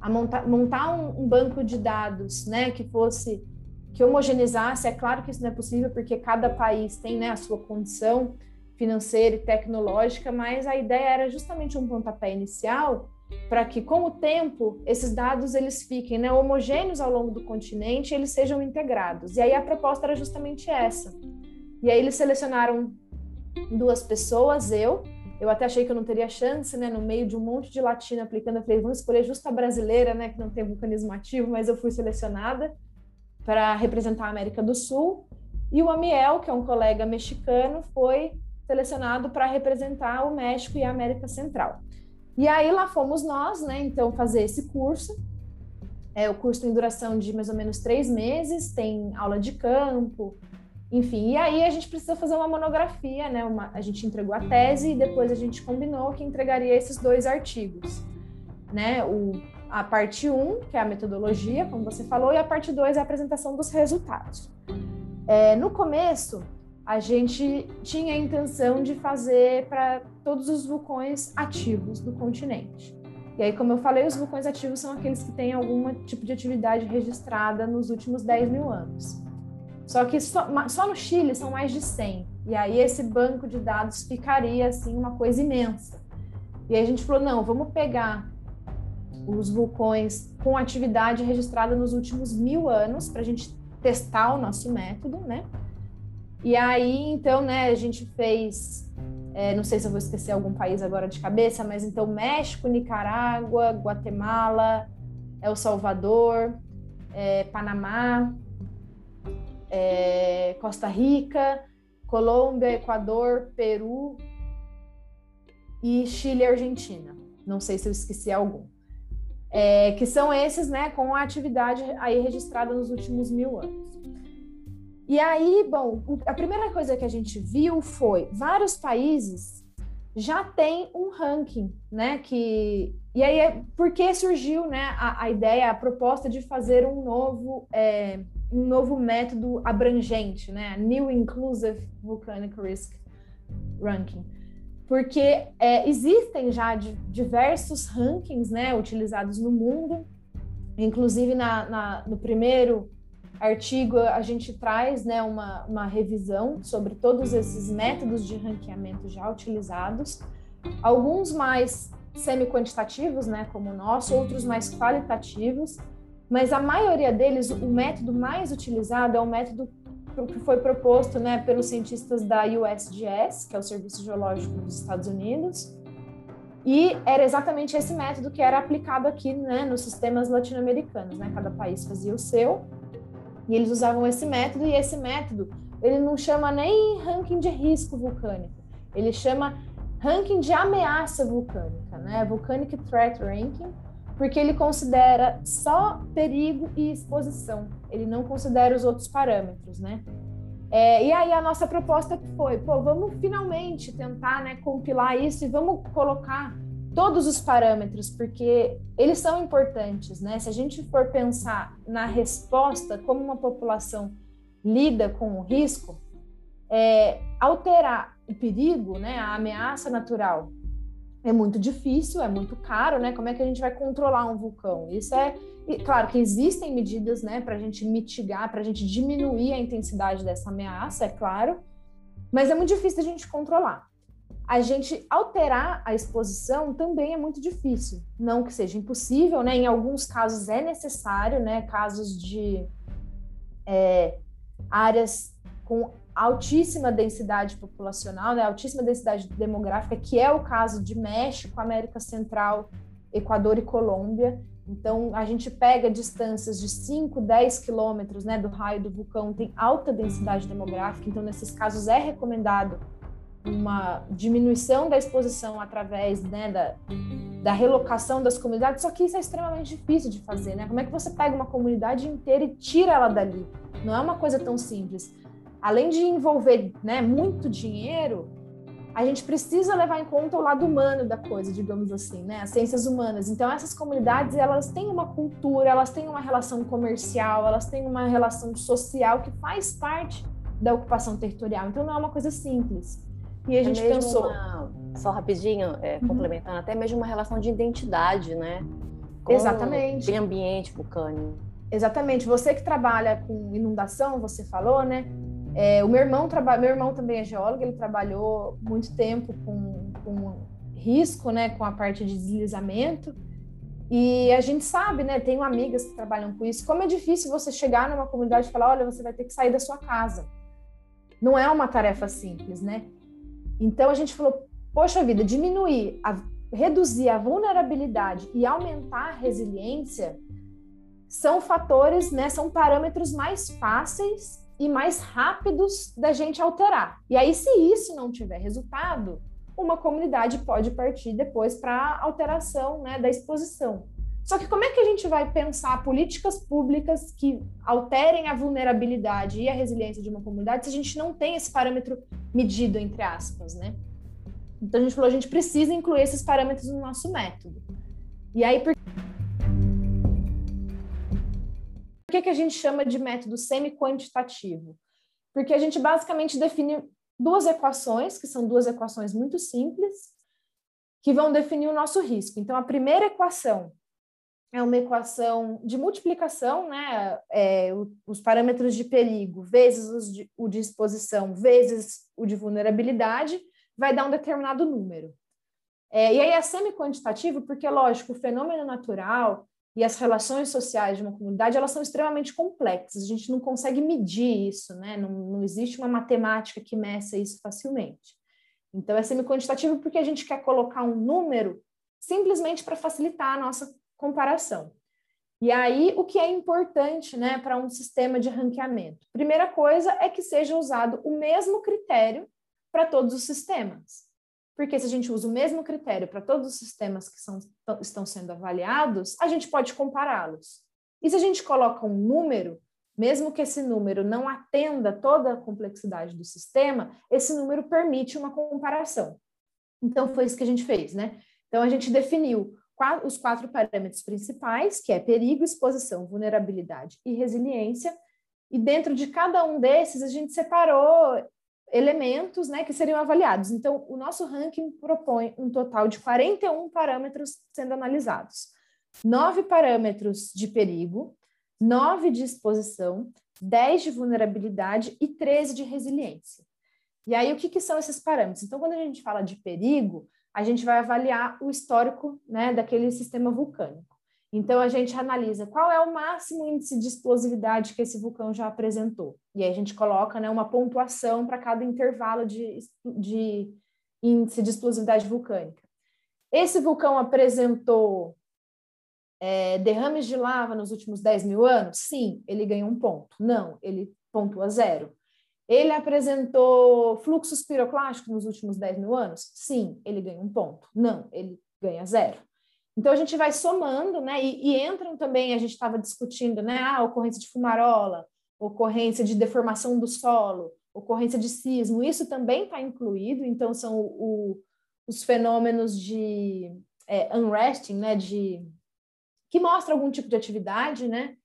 a montar, um, um, banco de dados né, que fosse que homogenizasse. É claro que isso não é possível porque cada país tem né, a sua condição financeira e tecnológica, mas a ideia era justamente um pontapé inicial para que, com o tempo, esses dados eles fiquem né, homogêneos ao longo do continente e eles sejam integrados. E aí a proposta era justamente essa. E aí eles selecionaram duas pessoas, eu, eu até achei que eu não teria chance, né, no meio de um monte de latina aplicando, eu falei, vamos escolher justo a brasileira, né, que não tem vulcanismo ativo, mas eu fui selecionada para representar a América do Sul. E o Amiel, que é um colega mexicano, foi selecionado para representar o México e a América Central. E aí lá fomos nós, né? Então, fazer esse curso. É, o curso tem duração de mais ou menos três meses, tem aula de campo, enfim. E aí a gente precisa fazer uma monografia, né? Uma, a gente entregou a tese e depois a gente combinou que entregaria esses dois artigos, né? O, a parte 1, um, que é a metodologia, como você falou, e a parte 2 é a apresentação dos resultados. É, no começo, a gente tinha a intenção de fazer para todos os vulcões ativos do continente. E aí, como eu falei, os vulcões ativos são aqueles que têm algum tipo de atividade registrada nos últimos 10 mil anos. Só que só, só no Chile são mais de 100. E aí esse banco de dados ficaria assim uma coisa imensa. E aí a gente falou, não, vamos pegar os vulcões com atividade registrada nos últimos mil anos para a gente testar o nosso método, né? E aí, então, né, a gente fez, é, não sei se eu vou esquecer algum país agora de cabeça, mas então México, Nicarágua, Guatemala, El Salvador, é, Panamá, é, Costa Rica, Colômbia, Equador, Peru e Chile e Argentina. Não sei se eu esqueci algum. É, que são esses, né, com a atividade aí registrada nos últimos mil anos. E aí, bom, a primeira coisa que a gente viu foi vários países já têm um ranking, né, que e aí, é, por que surgiu né, a, a ideia, a proposta de fazer um novo, é, um novo método abrangente, né? New Inclusive Volcanic Risk Ranking. Porque é, existem já diversos rankings né, utilizados no mundo, inclusive na, na, no primeiro artigo a gente traz né, uma, uma revisão sobre todos esses métodos de ranqueamento já utilizados, alguns mais semi-quantitativos, né, como o nosso, outros mais qualitativos, mas a maioria deles, o método mais utilizado é o método que foi proposto né, pelos cientistas da USGS, que é o Serviço Geológico dos Estados Unidos, e era exatamente esse método que era aplicado aqui né, nos sistemas latino-americanos. Né? Cada país fazia o seu, e eles usavam esse método, e esse método ele não chama nem ranking de risco vulcânico, ele chama ranking de ameaça vulcânica, né? Volcanic Threat Ranking, porque ele considera só perigo e exposição, ele não considera os outros parâmetros, né? É, e aí a nossa proposta foi, pô, vamos finalmente tentar né, compilar isso e vamos colocar todos os parâmetros, porque eles são importantes, né? Se a gente for pensar na resposta, como uma população lida com o risco, é, alterar o perigo, né, a ameaça natural, é muito difícil, é muito caro, né? Como é que a gente vai controlar um vulcão? Isso é, claro que existem medidas, né, para a gente mitigar, para a gente diminuir a intensidade dessa ameaça, é claro, mas é muito difícil a gente controlar. A gente alterar a exposição também é muito difícil. Não que seja impossível, né? Em alguns casos é necessário, né? Casos de é, áreas com altíssima densidade populacional, né, altíssima densidade demográfica, que é o caso de México, América Central, Equador e Colômbia. Então, a gente pega distâncias de 5, 10 quilômetros né, do raio do vulcão, tem alta densidade demográfica, então, nesses casos, é recomendado uma diminuição da exposição através né, da, da relocação das comunidades, só que isso é extremamente difícil de fazer, né? Como é que você pega uma comunidade inteira e tira ela dali? Não é uma coisa tão simples além de envolver né, muito dinheiro, a gente precisa levar em conta o lado humano da coisa, digamos assim, né? As ciências humanas. Então, essas comunidades, elas têm uma cultura, elas têm uma relação comercial, elas têm uma relação social que faz parte da ocupação territorial. Então, não é uma coisa simples. E a é gente pensou... Uma, só rapidinho, é, uhum. complementando, até mesmo uma relação de identidade, né? Com Exatamente. O ambiente vulcânico. Exatamente. Você que trabalha com inundação, você falou, né? É, o meu irmão trabalha, meu irmão também é geólogo, ele trabalhou muito tempo com, com risco, né, com a parte de deslizamento. E a gente sabe, né, tenho amigas que trabalham com isso, como é difícil você chegar numa comunidade e falar, olha, você vai ter que sair da sua casa. Não é uma tarefa simples, né? Então a gente falou, poxa vida, diminuir, a, reduzir a vulnerabilidade e aumentar a resiliência são fatores, né, são parâmetros mais fáceis e mais rápidos da gente alterar. E aí, se isso não tiver resultado, uma comunidade pode partir depois para alteração né, da exposição. Só que como é que a gente vai pensar políticas públicas que alterem a vulnerabilidade e a resiliência de uma comunidade se a gente não tem esse parâmetro medido, entre aspas, né? Então a gente falou, a gente precisa incluir esses parâmetros no nosso método. E aí, por Por que, que a gente chama de método semi-quantitativo? Porque a gente basicamente define duas equações, que são duas equações muito simples, que vão definir o nosso risco. Então, a primeira equação é uma equação de multiplicação, né? É, os parâmetros de perigo vezes de, o de exposição vezes o de vulnerabilidade vai dar um determinado número. É, e aí é semi-quantitativo porque, lógico, o fenômeno natural e as relações sociais de uma comunidade elas são extremamente complexas. A gente não consegue medir isso, né? Não, não existe uma matemática que meça isso facilmente. Então é semi-quantitativo porque a gente quer colocar um número simplesmente para facilitar a nossa comparação. E aí o que é importante, né, para um sistema de ranqueamento? Primeira coisa é que seja usado o mesmo critério para todos os sistemas. Porque se a gente usa o mesmo critério para todos os sistemas que são, estão sendo avaliados, a gente pode compará-los. E se a gente coloca um número, mesmo que esse número não atenda toda a complexidade do sistema, esse número permite uma comparação. Então, foi isso que a gente fez, né? Então, a gente definiu os quatro parâmetros principais, que é perigo, exposição, vulnerabilidade e resiliência. E dentro de cada um desses, a gente separou elementos né, que seriam avaliados. Então, o nosso ranking propõe um total de 41 parâmetros sendo analisados. Nove parâmetros de perigo, nove de exposição, 10 de vulnerabilidade e 13 de resiliência. E aí, o que, que são esses parâmetros? Então, quando a gente fala de perigo, a gente vai avaliar o histórico né, daquele sistema vulcânico. Então, a gente analisa qual é o máximo índice de explosividade que esse vulcão já apresentou. E aí a gente coloca né, uma pontuação para cada intervalo de, de índice de explosividade vulcânica. Esse vulcão apresentou é, derrames de lava nos últimos 10 mil anos? Sim, ele ganhou um ponto. Não, ele pontua zero. Ele apresentou fluxos piroclásticos nos últimos 10 mil anos? Sim, ele ganha um ponto. Não, ele ganha zero. Então a gente vai somando, né? E, e entram também, a gente estava discutindo, né? A ocorrência de fumarola, ocorrência de deformação do solo, ocorrência de sismo, isso também está incluído, então são o, os fenômenos de é, unresting, né? De que mostra algum tipo de atividade, né?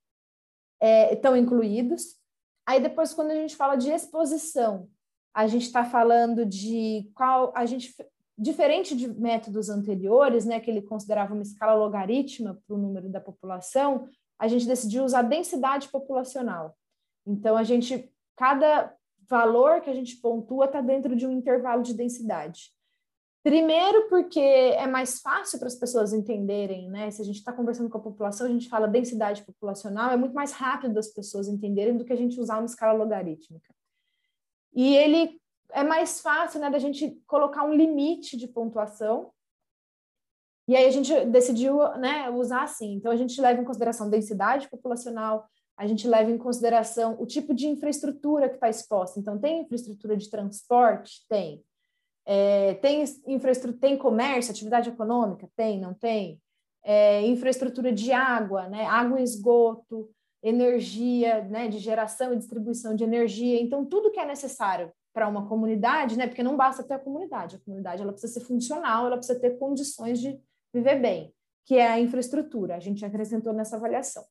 É, estão incluídos. Aí depois, quando a gente fala de exposição, a gente está falando de qual a gente diferente de métodos anteriores, né, que ele considerava uma escala logarítmica para o número da população, a gente decidiu usar densidade populacional. Então a gente cada valor que a gente pontua está dentro de um intervalo de densidade. Primeiro, porque é mais fácil para as pessoas entenderem, né? Se a gente está conversando com a população, a gente fala densidade populacional, é muito mais rápido das pessoas entenderem do que a gente usar uma escala logarítmica. E ele é mais fácil, né, da gente colocar um limite de pontuação. E aí a gente decidiu, né, usar assim. Então a gente leva em consideração densidade populacional, a gente leva em consideração o tipo de infraestrutura que está exposta. Então tem infraestrutura de transporte, tem. É, tem infraestrutura, tem comércio, atividade econômica? Tem, não tem? É, infraestrutura de água, né? água e esgoto, energia, né? de geração e distribuição de energia. Então, tudo que é necessário para uma comunidade, né? porque não basta ter a comunidade, a comunidade ela precisa ser funcional, ela precisa ter condições de viver bem, que é a infraestrutura, a gente acrescentou nessa avaliação.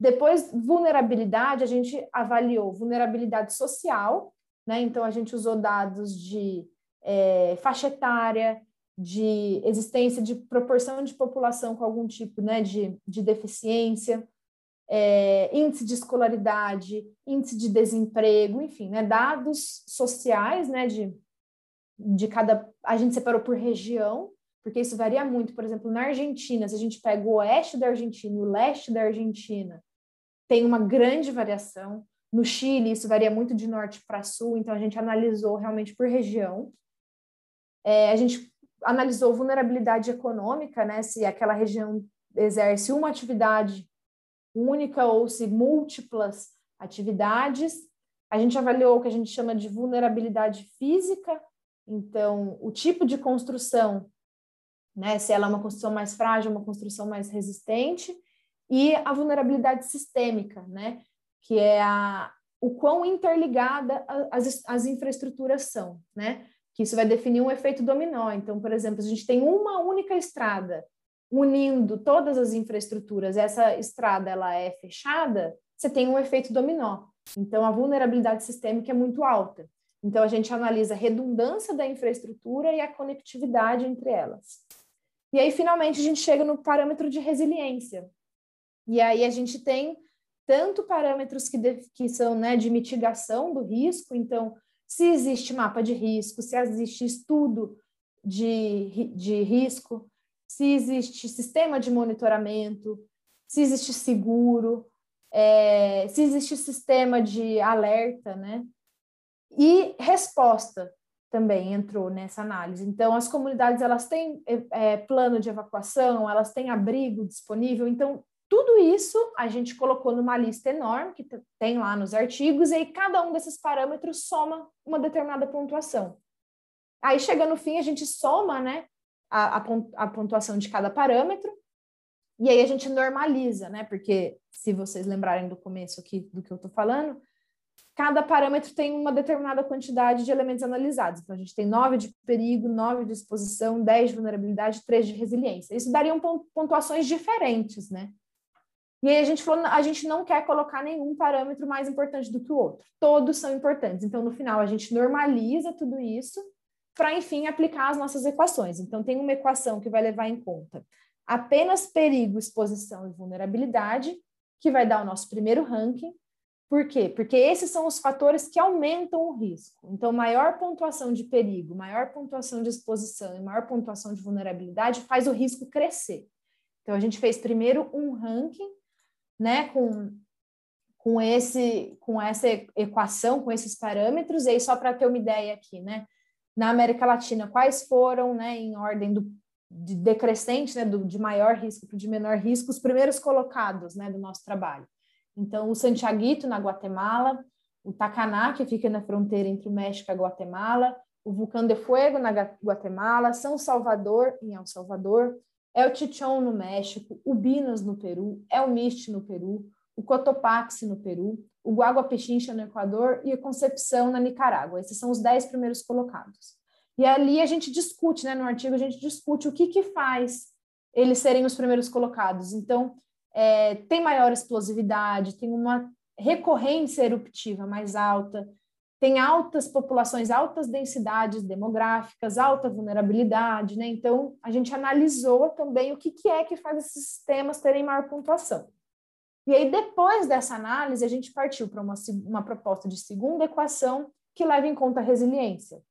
Depois, vulnerabilidade, a gente avaliou vulnerabilidade social, né? então a gente usou dados de é, faixa etária, de existência de proporção de população com algum tipo né, de, de deficiência, é, índice de escolaridade, índice de desemprego, enfim, né, dados sociais né, de, de cada. A gente separou por região, porque isso varia muito. Por exemplo, na Argentina, se a gente pega o oeste da Argentina e o leste da Argentina, tem uma grande variação. No Chile, isso varia muito de norte para sul, então a gente analisou realmente por região. É, a gente analisou vulnerabilidade econômica, né? Se aquela região exerce uma atividade única ou se múltiplas atividades. A gente avaliou o que a gente chama de vulnerabilidade física, então o tipo de construção, né? Se ela é uma construção mais frágil, uma construção mais resistente, e a vulnerabilidade sistêmica, né? Que é a, o quão interligada as, as infraestruturas são, né? Que isso vai definir um efeito dominó. Então, por exemplo, a gente tem uma única estrada unindo todas as infraestruturas, essa estrada ela é fechada, você tem um efeito dominó. Então, a vulnerabilidade sistêmica é muito alta. Então, a gente analisa a redundância da infraestrutura e a conectividade entre elas. E aí, finalmente, a gente chega no parâmetro de resiliência. E aí, a gente tem tanto parâmetros que, de, que são né, de mitigação do risco, então, se existe mapa de risco, se existe estudo de, de risco, se existe sistema de monitoramento, se existe seguro, é, se existe sistema de alerta, né? E resposta também entrou nessa análise. Então, as comunidades elas têm é, plano de evacuação, elas têm abrigo disponível. Então, tudo isso a gente colocou numa lista enorme que tem lá nos artigos, e aí cada um desses parâmetros soma uma determinada pontuação. Aí chega no fim, a gente soma né, a, a pontuação de cada parâmetro, e aí a gente normaliza, né? Porque se vocês lembrarem do começo aqui do que eu estou falando, cada parâmetro tem uma determinada quantidade de elementos analisados. Então, a gente tem 9 de perigo, 9 de exposição, 10 de vulnerabilidade, 3 de resiliência. Isso daria pontuações diferentes, né? E aí a gente falou, a gente não quer colocar nenhum parâmetro mais importante do que o outro. Todos são importantes. Então, no final, a gente normaliza tudo isso para, enfim, aplicar as nossas equações. Então, tem uma equação que vai levar em conta apenas perigo, exposição e vulnerabilidade, que vai dar o nosso primeiro ranking. Por quê? Porque esses são os fatores que aumentam o risco. Então, maior pontuação de perigo, maior pontuação de exposição e maior pontuação de vulnerabilidade faz o risco crescer. Então, a gente fez primeiro um ranking né, com, com, esse, com essa equação, com esses parâmetros, e aí só para ter uma ideia aqui, né, na América Latina, quais foram, né, em ordem do, de decrescente, né, do, de maior risco para de menor risco, os primeiros colocados, né, do nosso trabalho. Então, o Santiaguito, na Guatemala, o Tacaná, que fica na fronteira entre o México e a Guatemala, o Vulcão de Fuego, na Guatemala, São Salvador, em El Salvador, El Chichón no México, o Binas no Peru, El Miste no Peru, o Cotopaxi no Peru, o Guaguapichincha no Equador e a Concepção na Nicarágua. Esses são os dez primeiros colocados. E ali a gente discute, né, no artigo a gente discute o que que faz eles serem os primeiros colocados. Então, é, tem maior explosividade, tem uma recorrência eruptiva mais alta, tem altas populações, altas densidades demográficas, alta vulnerabilidade, né? Então, a gente analisou também o que, que é que faz esses sistemas terem maior pontuação. E aí, depois dessa análise, a gente partiu para uma, uma proposta de segunda equação que leva em conta a resiliência.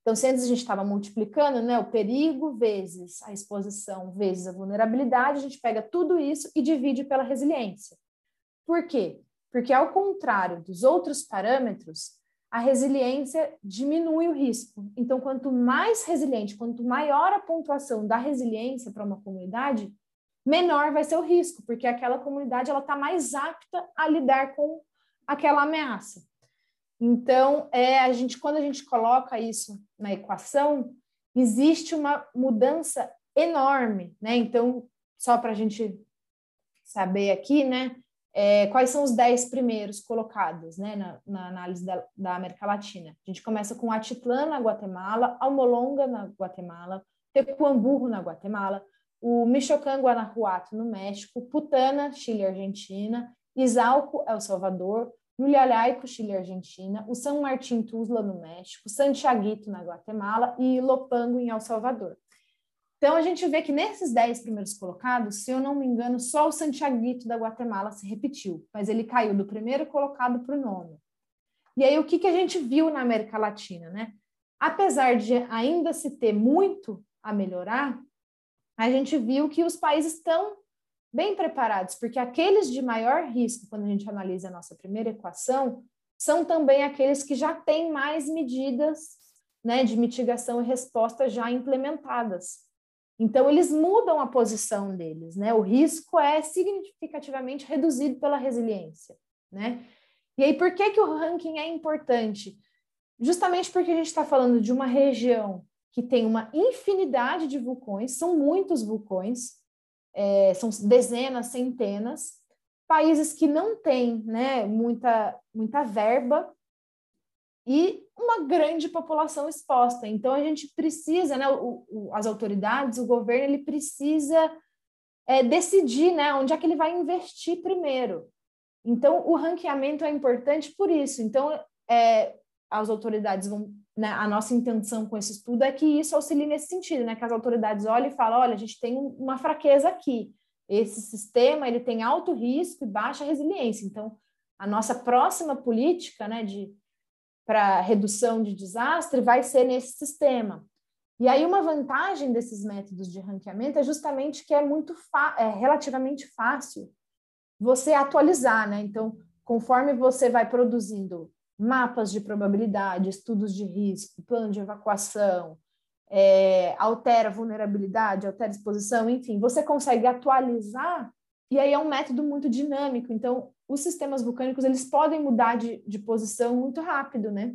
Então, se antes a gente estava multiplicando né, o perigo vezes a exposição vezes a vulnerabilidade, a gente pega tudo isso e divide pela resiliência. Por quê? Porque, ao contrário dos outros parâmetros, a resiliência diminui o risco. Então, quanto mais resiliente, quanto maior a pontuação da resiliência para uma comunidade, menor vai ser o risco, porque aquela comunidade ela está mais apta a lidar com aquela ameaça. Então, é a gente quando a gente coloca isso na equação, existe uma mudança enorme, né? Então, só para a gente saber aqui, né? É, quais são os dez primeiros colocados né, na, na análise da, da, América Latina. A gente começa com Atitlán, na Guatemala, Almolonga, na Guatemala, Tecuamburro, na Guatemala, o Michoacán, Guanajuato, no México, Putana, Chile e Argentina, Izalco, El Salvador, Lulhalaico, Chile e Argentina, o São Martín Tuzla, no México, Santiaguito, na Guatemala e Lopango, em El Salvador. Então, a gente vê que nesses dez primeiros colocados, se eu não me engano, só o Santiaguito da Guatemala se repetiu, mas ele caiu do primeiro colocado para o nono. E aí, o que, que a gente viu na América Latina, né? Apesar de ainda se ter muito a melhorar, a gente viu que os países estão bem preparados, porque aqueles de maior risco, quando a gente analisa a nossa primeira equação, são também aqueles que já têm mais medidas né, de mitigação e resposta já implementadas. Então, eles mudam a posição deles, né? O risco é significativamente reduzido pela resiliência, né? E aí, por que, que o ranking é importante? Justamente porque a gente está falando de uma região que tem uma infinidade de vulcões, são muitos vulcões, é, são dezenas, centenas, países que não têm né, muita, muita verba e uma grande população exposta. Então a gente precisa, né, o, o, as autoridades, o governo, ele precisa é, decidir, né, onde é que ele vai investir primeiro. Então o ranqueamento é importante por isso. Então é, as autoridades vão, né, a nossa intenção com esse estudo é que isso auxilie nesse sentido, né, que as autoridades olhem e falem, olha, a gente tem uma fraqueza aqui. Esse sistema ele tem alto risco e baixa resiliência. Então a nossa próxima política, né, de para redução de desastre vai ser nesse sistema. E aí uma vantagem desses métodos de ranqueamento é justamente que é muito é relativamente fácil você atualizar, né? Então, conforme você vai produzindo mapas de probabilidade, estudos de risco, plano de evacuação, é, altera vulnerabilidade, altera exposição, enfim, você consegue atualizar e aí é um método muito dinâmico. Então, os sistemas vulcânicos eles podem mudar de, de posição muito rápido, né?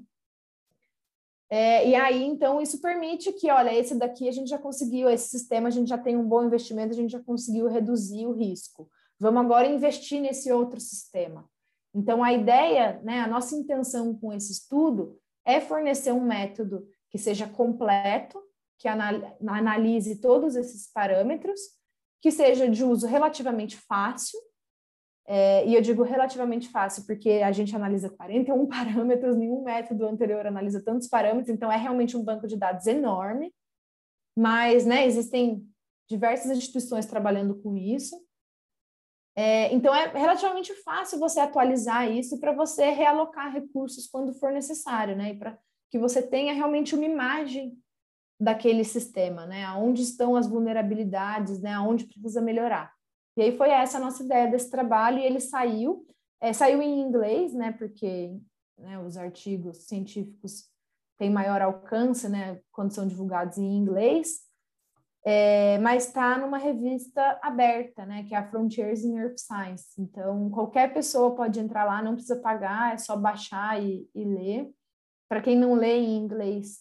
É, e aí, então, isso permite que, olha, esse daqui a gente já conseguiu, esse sistema a gente já tem um bom investimento, a gente já conseguiu reduzir o risco. Vamos agora investir nesse outro sistema. Então, a ideia, né, a nossa intenção com esse estudo é fornecer um método que seja completo, que analise todos esses parâmetros, que seja de uso relativamente fácil, é, e eu digo relativamente fácil porque a gente analisa 41 parâmetros, nenhum método anterior analisa tantos parâmetros, então é realmente um banco de dados enorme, mas né, existem diversas instituições trabalhando com isso. É, então é relativamente fácil você atualizar isso para você realocar recursos quando for necessário, né? E para que você tenha realmente uma imagem daquele sistema, né? Aonde estão as vulnerabilidades, né? Aonde precisa melhorar. E aí foi essa a nossa ideia desse trabalho e ele saiu, é, saiu em inglês, né? Porque né, os artigos científicos têm maior alcance, né? Quando são divulgados em inglês. É, mas está numa revista aberta, né, que é a Frontiers in Earth Science. Então, qualquer pessoa pode entrar lá, não precisa pagar, é só baixar e, e ler. Para quem não lê em inglês,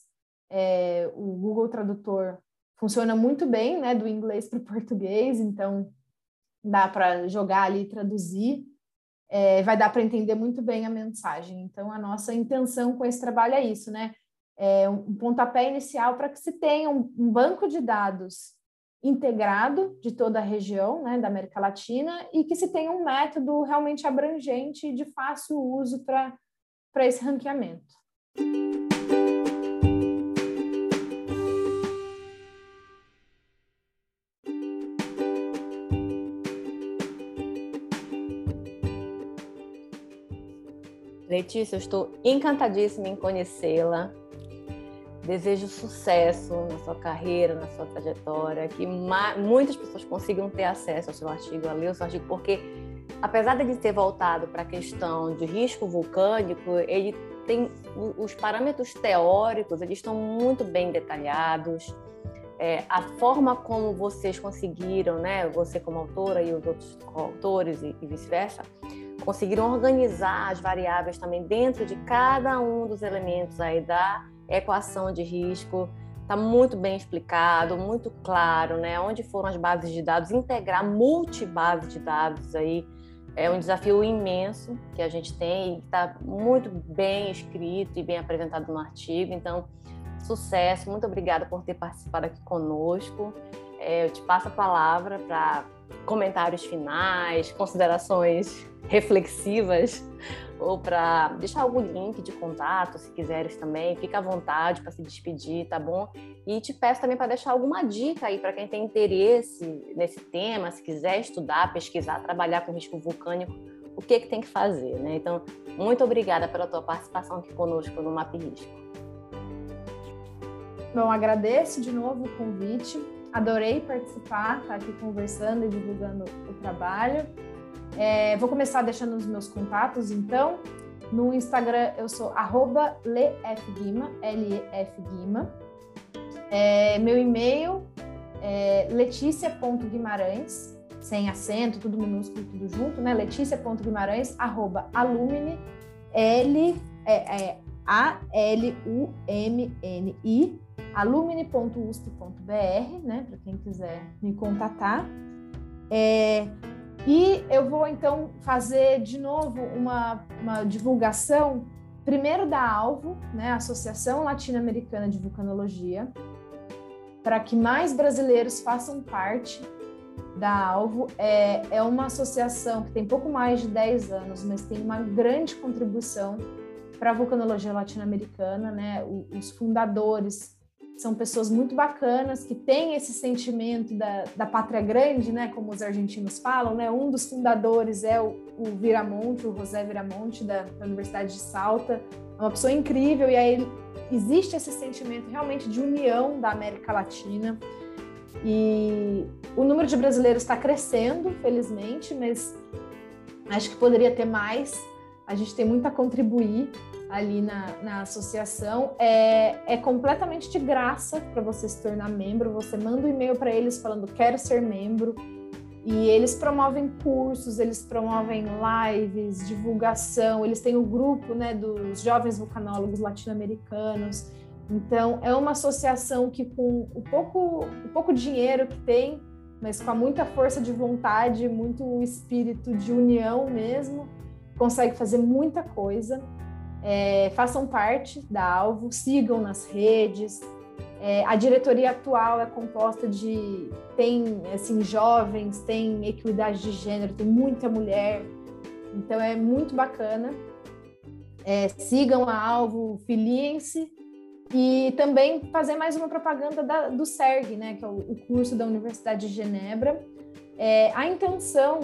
é, o Google Tradutor funciona muito bem, né, do inglês para o português, então dá para jogar ali traduzir, é, vai dar para entender muito bem a mensagem. Então, a nossa intenção com esse trabalho é isso, né? É um pontapé inicial para que se tenha um, um, banco de dados integrado de toda a região né, da América Latina e que se tenha um método realmente abrangente e de fácil uso para esse ranqueamento. Letícia, eu estou encantadíssima em conhecê-la. Desejo sucesso na sua carreira, na sua trajetória, que muitas pessoas consigam ter acesso ao seu artigo, a ler o seu artigo, porque apesar de ter voltado para a questão de risco vulcânico, ele tem os parâmetros teóricos, eles estão muito bem detalhados. É, a forma como vocês conseguiram, né, você como autora e os outros autores e, e vice-versa, conseguiram organizar as variáveis também dentro de cada um dos elementos aí da equação de risco. Está muito bem explicado, muito claro, né? Onde foram as bases de dados, integrar multibase de dados aí é um desafio imenso que a gente tem e está muito bem escrito e bem apresentado no artigo. Então, sucesso, muito obrigada por ter participado aqui conosco. É, eu te passo a palavra para comentários finais, considerações reflexivas, ou para deixar algum link de contato, se quiseres também, fica à vontade para se despedir, tá bom? E te peço também para deixar alguma dica aí para quem tem interesse nesse tema, se quiser estudar, pesquisar, trabalhar com risco vulcânico, o que que tem que fazer, né? Então, muito obrigada pela tua participação aqui conosco no Map Risco. Bom, agradeço de novo o convite. Adorei participar, estar tá aqui conversando e divulgando o trabalho. É, vou começar deixando os meus contatos, então. No Instagram eu sou lefguima, L-E-F-Guima. É, meu e-mail é leticia.guimarães, sem acento, tudo minúsculo, tudo junto, né? leticia.guimarães, arroba alumni, L, é, é, A-L-U-M-N-I, alumni.usp.br, né? Para quem quiser me contatar. É, e eu vou então fazer de novo uma, uma divulgação, primeiro da Alvo, né, Associação Latino-Americana de Vulcanologia, para que mais brasileiros façam parte da Alvo. É, é uma associação que tem pouco mais de 10 anos, mas tem uma grande contribuição para a vulcanologia latino-americana. Né? Os fundadores são pessoas muito bacanas que têm esse sentimento da, da pátria grande, né, como os argentinos falam, né? Um dos fundadores é o, o Viramonte, o José Viramonte da, da, Universidade de Salta, é uma pessoa incrível e aí existe esse sentimento realmente de união da América Latina e o número de brasileiros está crescendo, felizmente, mas acho que poderia ter mais. A gente tem muito a contribuir ali na, na associação. É, é completamente de graça para você se tornar membro. Você manda um e-mail para eles falando quero ser membro. E eles promovem cursos, eles promovem lives, divulgação, eles têm o um grupo né, dos jovens vulcanólogos latino-americanos. Então, é uma associação que, com o pouco, o pouco dinheiro que tem, mas com muita força de vontade, muito espírito de união mesmo, consegue fazer muita coisa. É, façam parte da Alvo, sigam nas redes. É, a diretoria atual é composta de tem assim jovens, tem equidade de gênero, tem muita mulher, então é muito bacana. É, sigam a Alvo, filiem-se e também fazer mais uma propaganda da, do SERG, né, que é o, o, curso da Universidade de Genebra. É, a intenção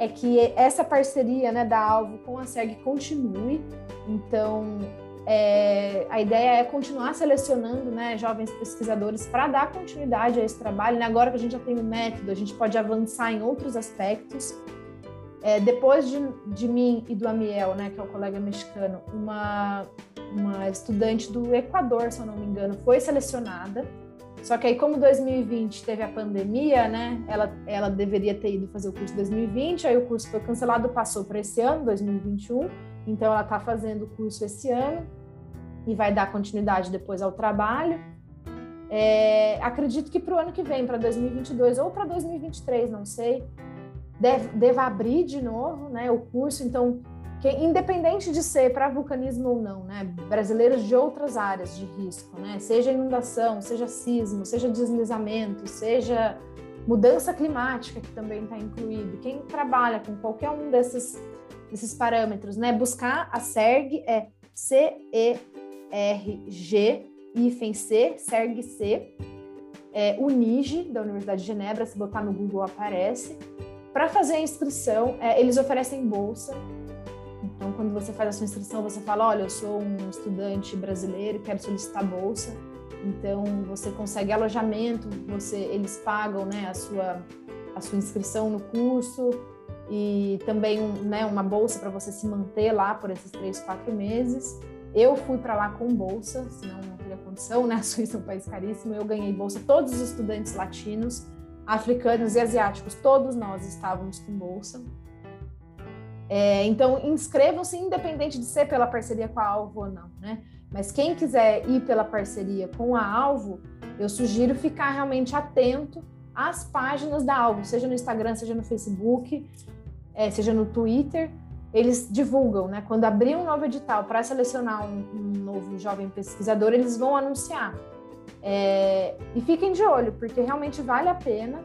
é que essa parceria né, da Alvo com a SERG continue. Então, é, a ideia é continuar selecionando né, jovens pesquisadores para dar continuidade a esse trabalho. Né? Agora que a gente já tem o método, a gente pode avançar em outros aspectos. É, depois de, de, mim e do Amiel, né, que é o colega mexicano, uma, uma estudante do Equador, se eu não me engano, foi selecionada. Só que aí, como 2020 teve a pandemia, né, ela, ela deveria ter ido fazer o curso 2020, aí o curso foi cancelado, passou para esse ano, 2021. Então, ela está fazendo o curso esse ano e vai dar continuidade depois ao trabalho. É, acredito que para o ano que vem, para 2022 ou para 2023, não sei, deve, deva abrir de novo né, o curso. Então, que, independente de ser para vulcanismo ou não, né, brasileiros de outras áreas de risco, né, seja inundação, seja sismo, seja deslizamento, seja mudança climática, que também está incluído, quem trabalha com qualquer um desses, desses parâmetros, né, buscar a SERG é C-E-R-G, hífen C, SERG-C, é, o NIGE, da Universidade de Genebra, se botar no Google aparece, para fazer a inscrição, é, eles oferecem bolsa. Então, quando você faz a sua inscrição, você fala: Olha, eu sou um estudante brasileiro e quero solicitar bolsa. Então, você consegue alojamento, você, eles pagam né, a, sua, a sua inscrição no curso e também né, uma bolsa para você se manter lá por esses três, quatro meses. Eu fui para lá com bolsa, senão não teria condição, né? A Suíça é um país caríssimo. Eu ganhei bolsa, todos os estudantes latinos africanos e asiáticos, todos nós estávamos com bolsa. É, então, inscrevam-se independente de ser pela parceria com a Alvo ou não, né? Mas quem quiser ir pela parceria com a Alvo, eu sugiro ficar realmente atento às páginas da Alvo, seja no Instagram, seja no Facebook, é, seja no Twitter. Eles divulgam, né? Quando abrir um novo edital para selecionar um, um novo jovem pesquisador, eles vão anunciar. É, e fiquem de olho, porque realmente vale a pena.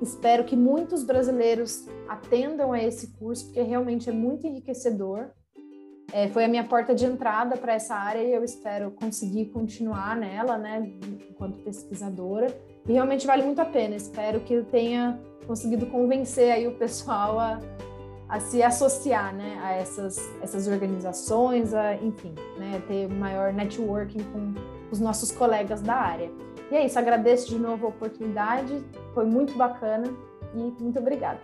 Espero que muitos brasileiros atendam a esse curso, porque realmente é muito enriquecedor. É, foi a minha porta de entrada para essa área e eu espero conseguir continuar nela, né, enquanto pesquisadora. E realmente vale muito a pena. Espero que eu tenha conseguido convencer aí o pessoal a, a se associar, né, a essas, essas organizações, a, enfim, né, ter maior networking com os nossos colegas da área. E é isso, agradeço de novo a oportunidade, foi muito bacana e muito obrigada.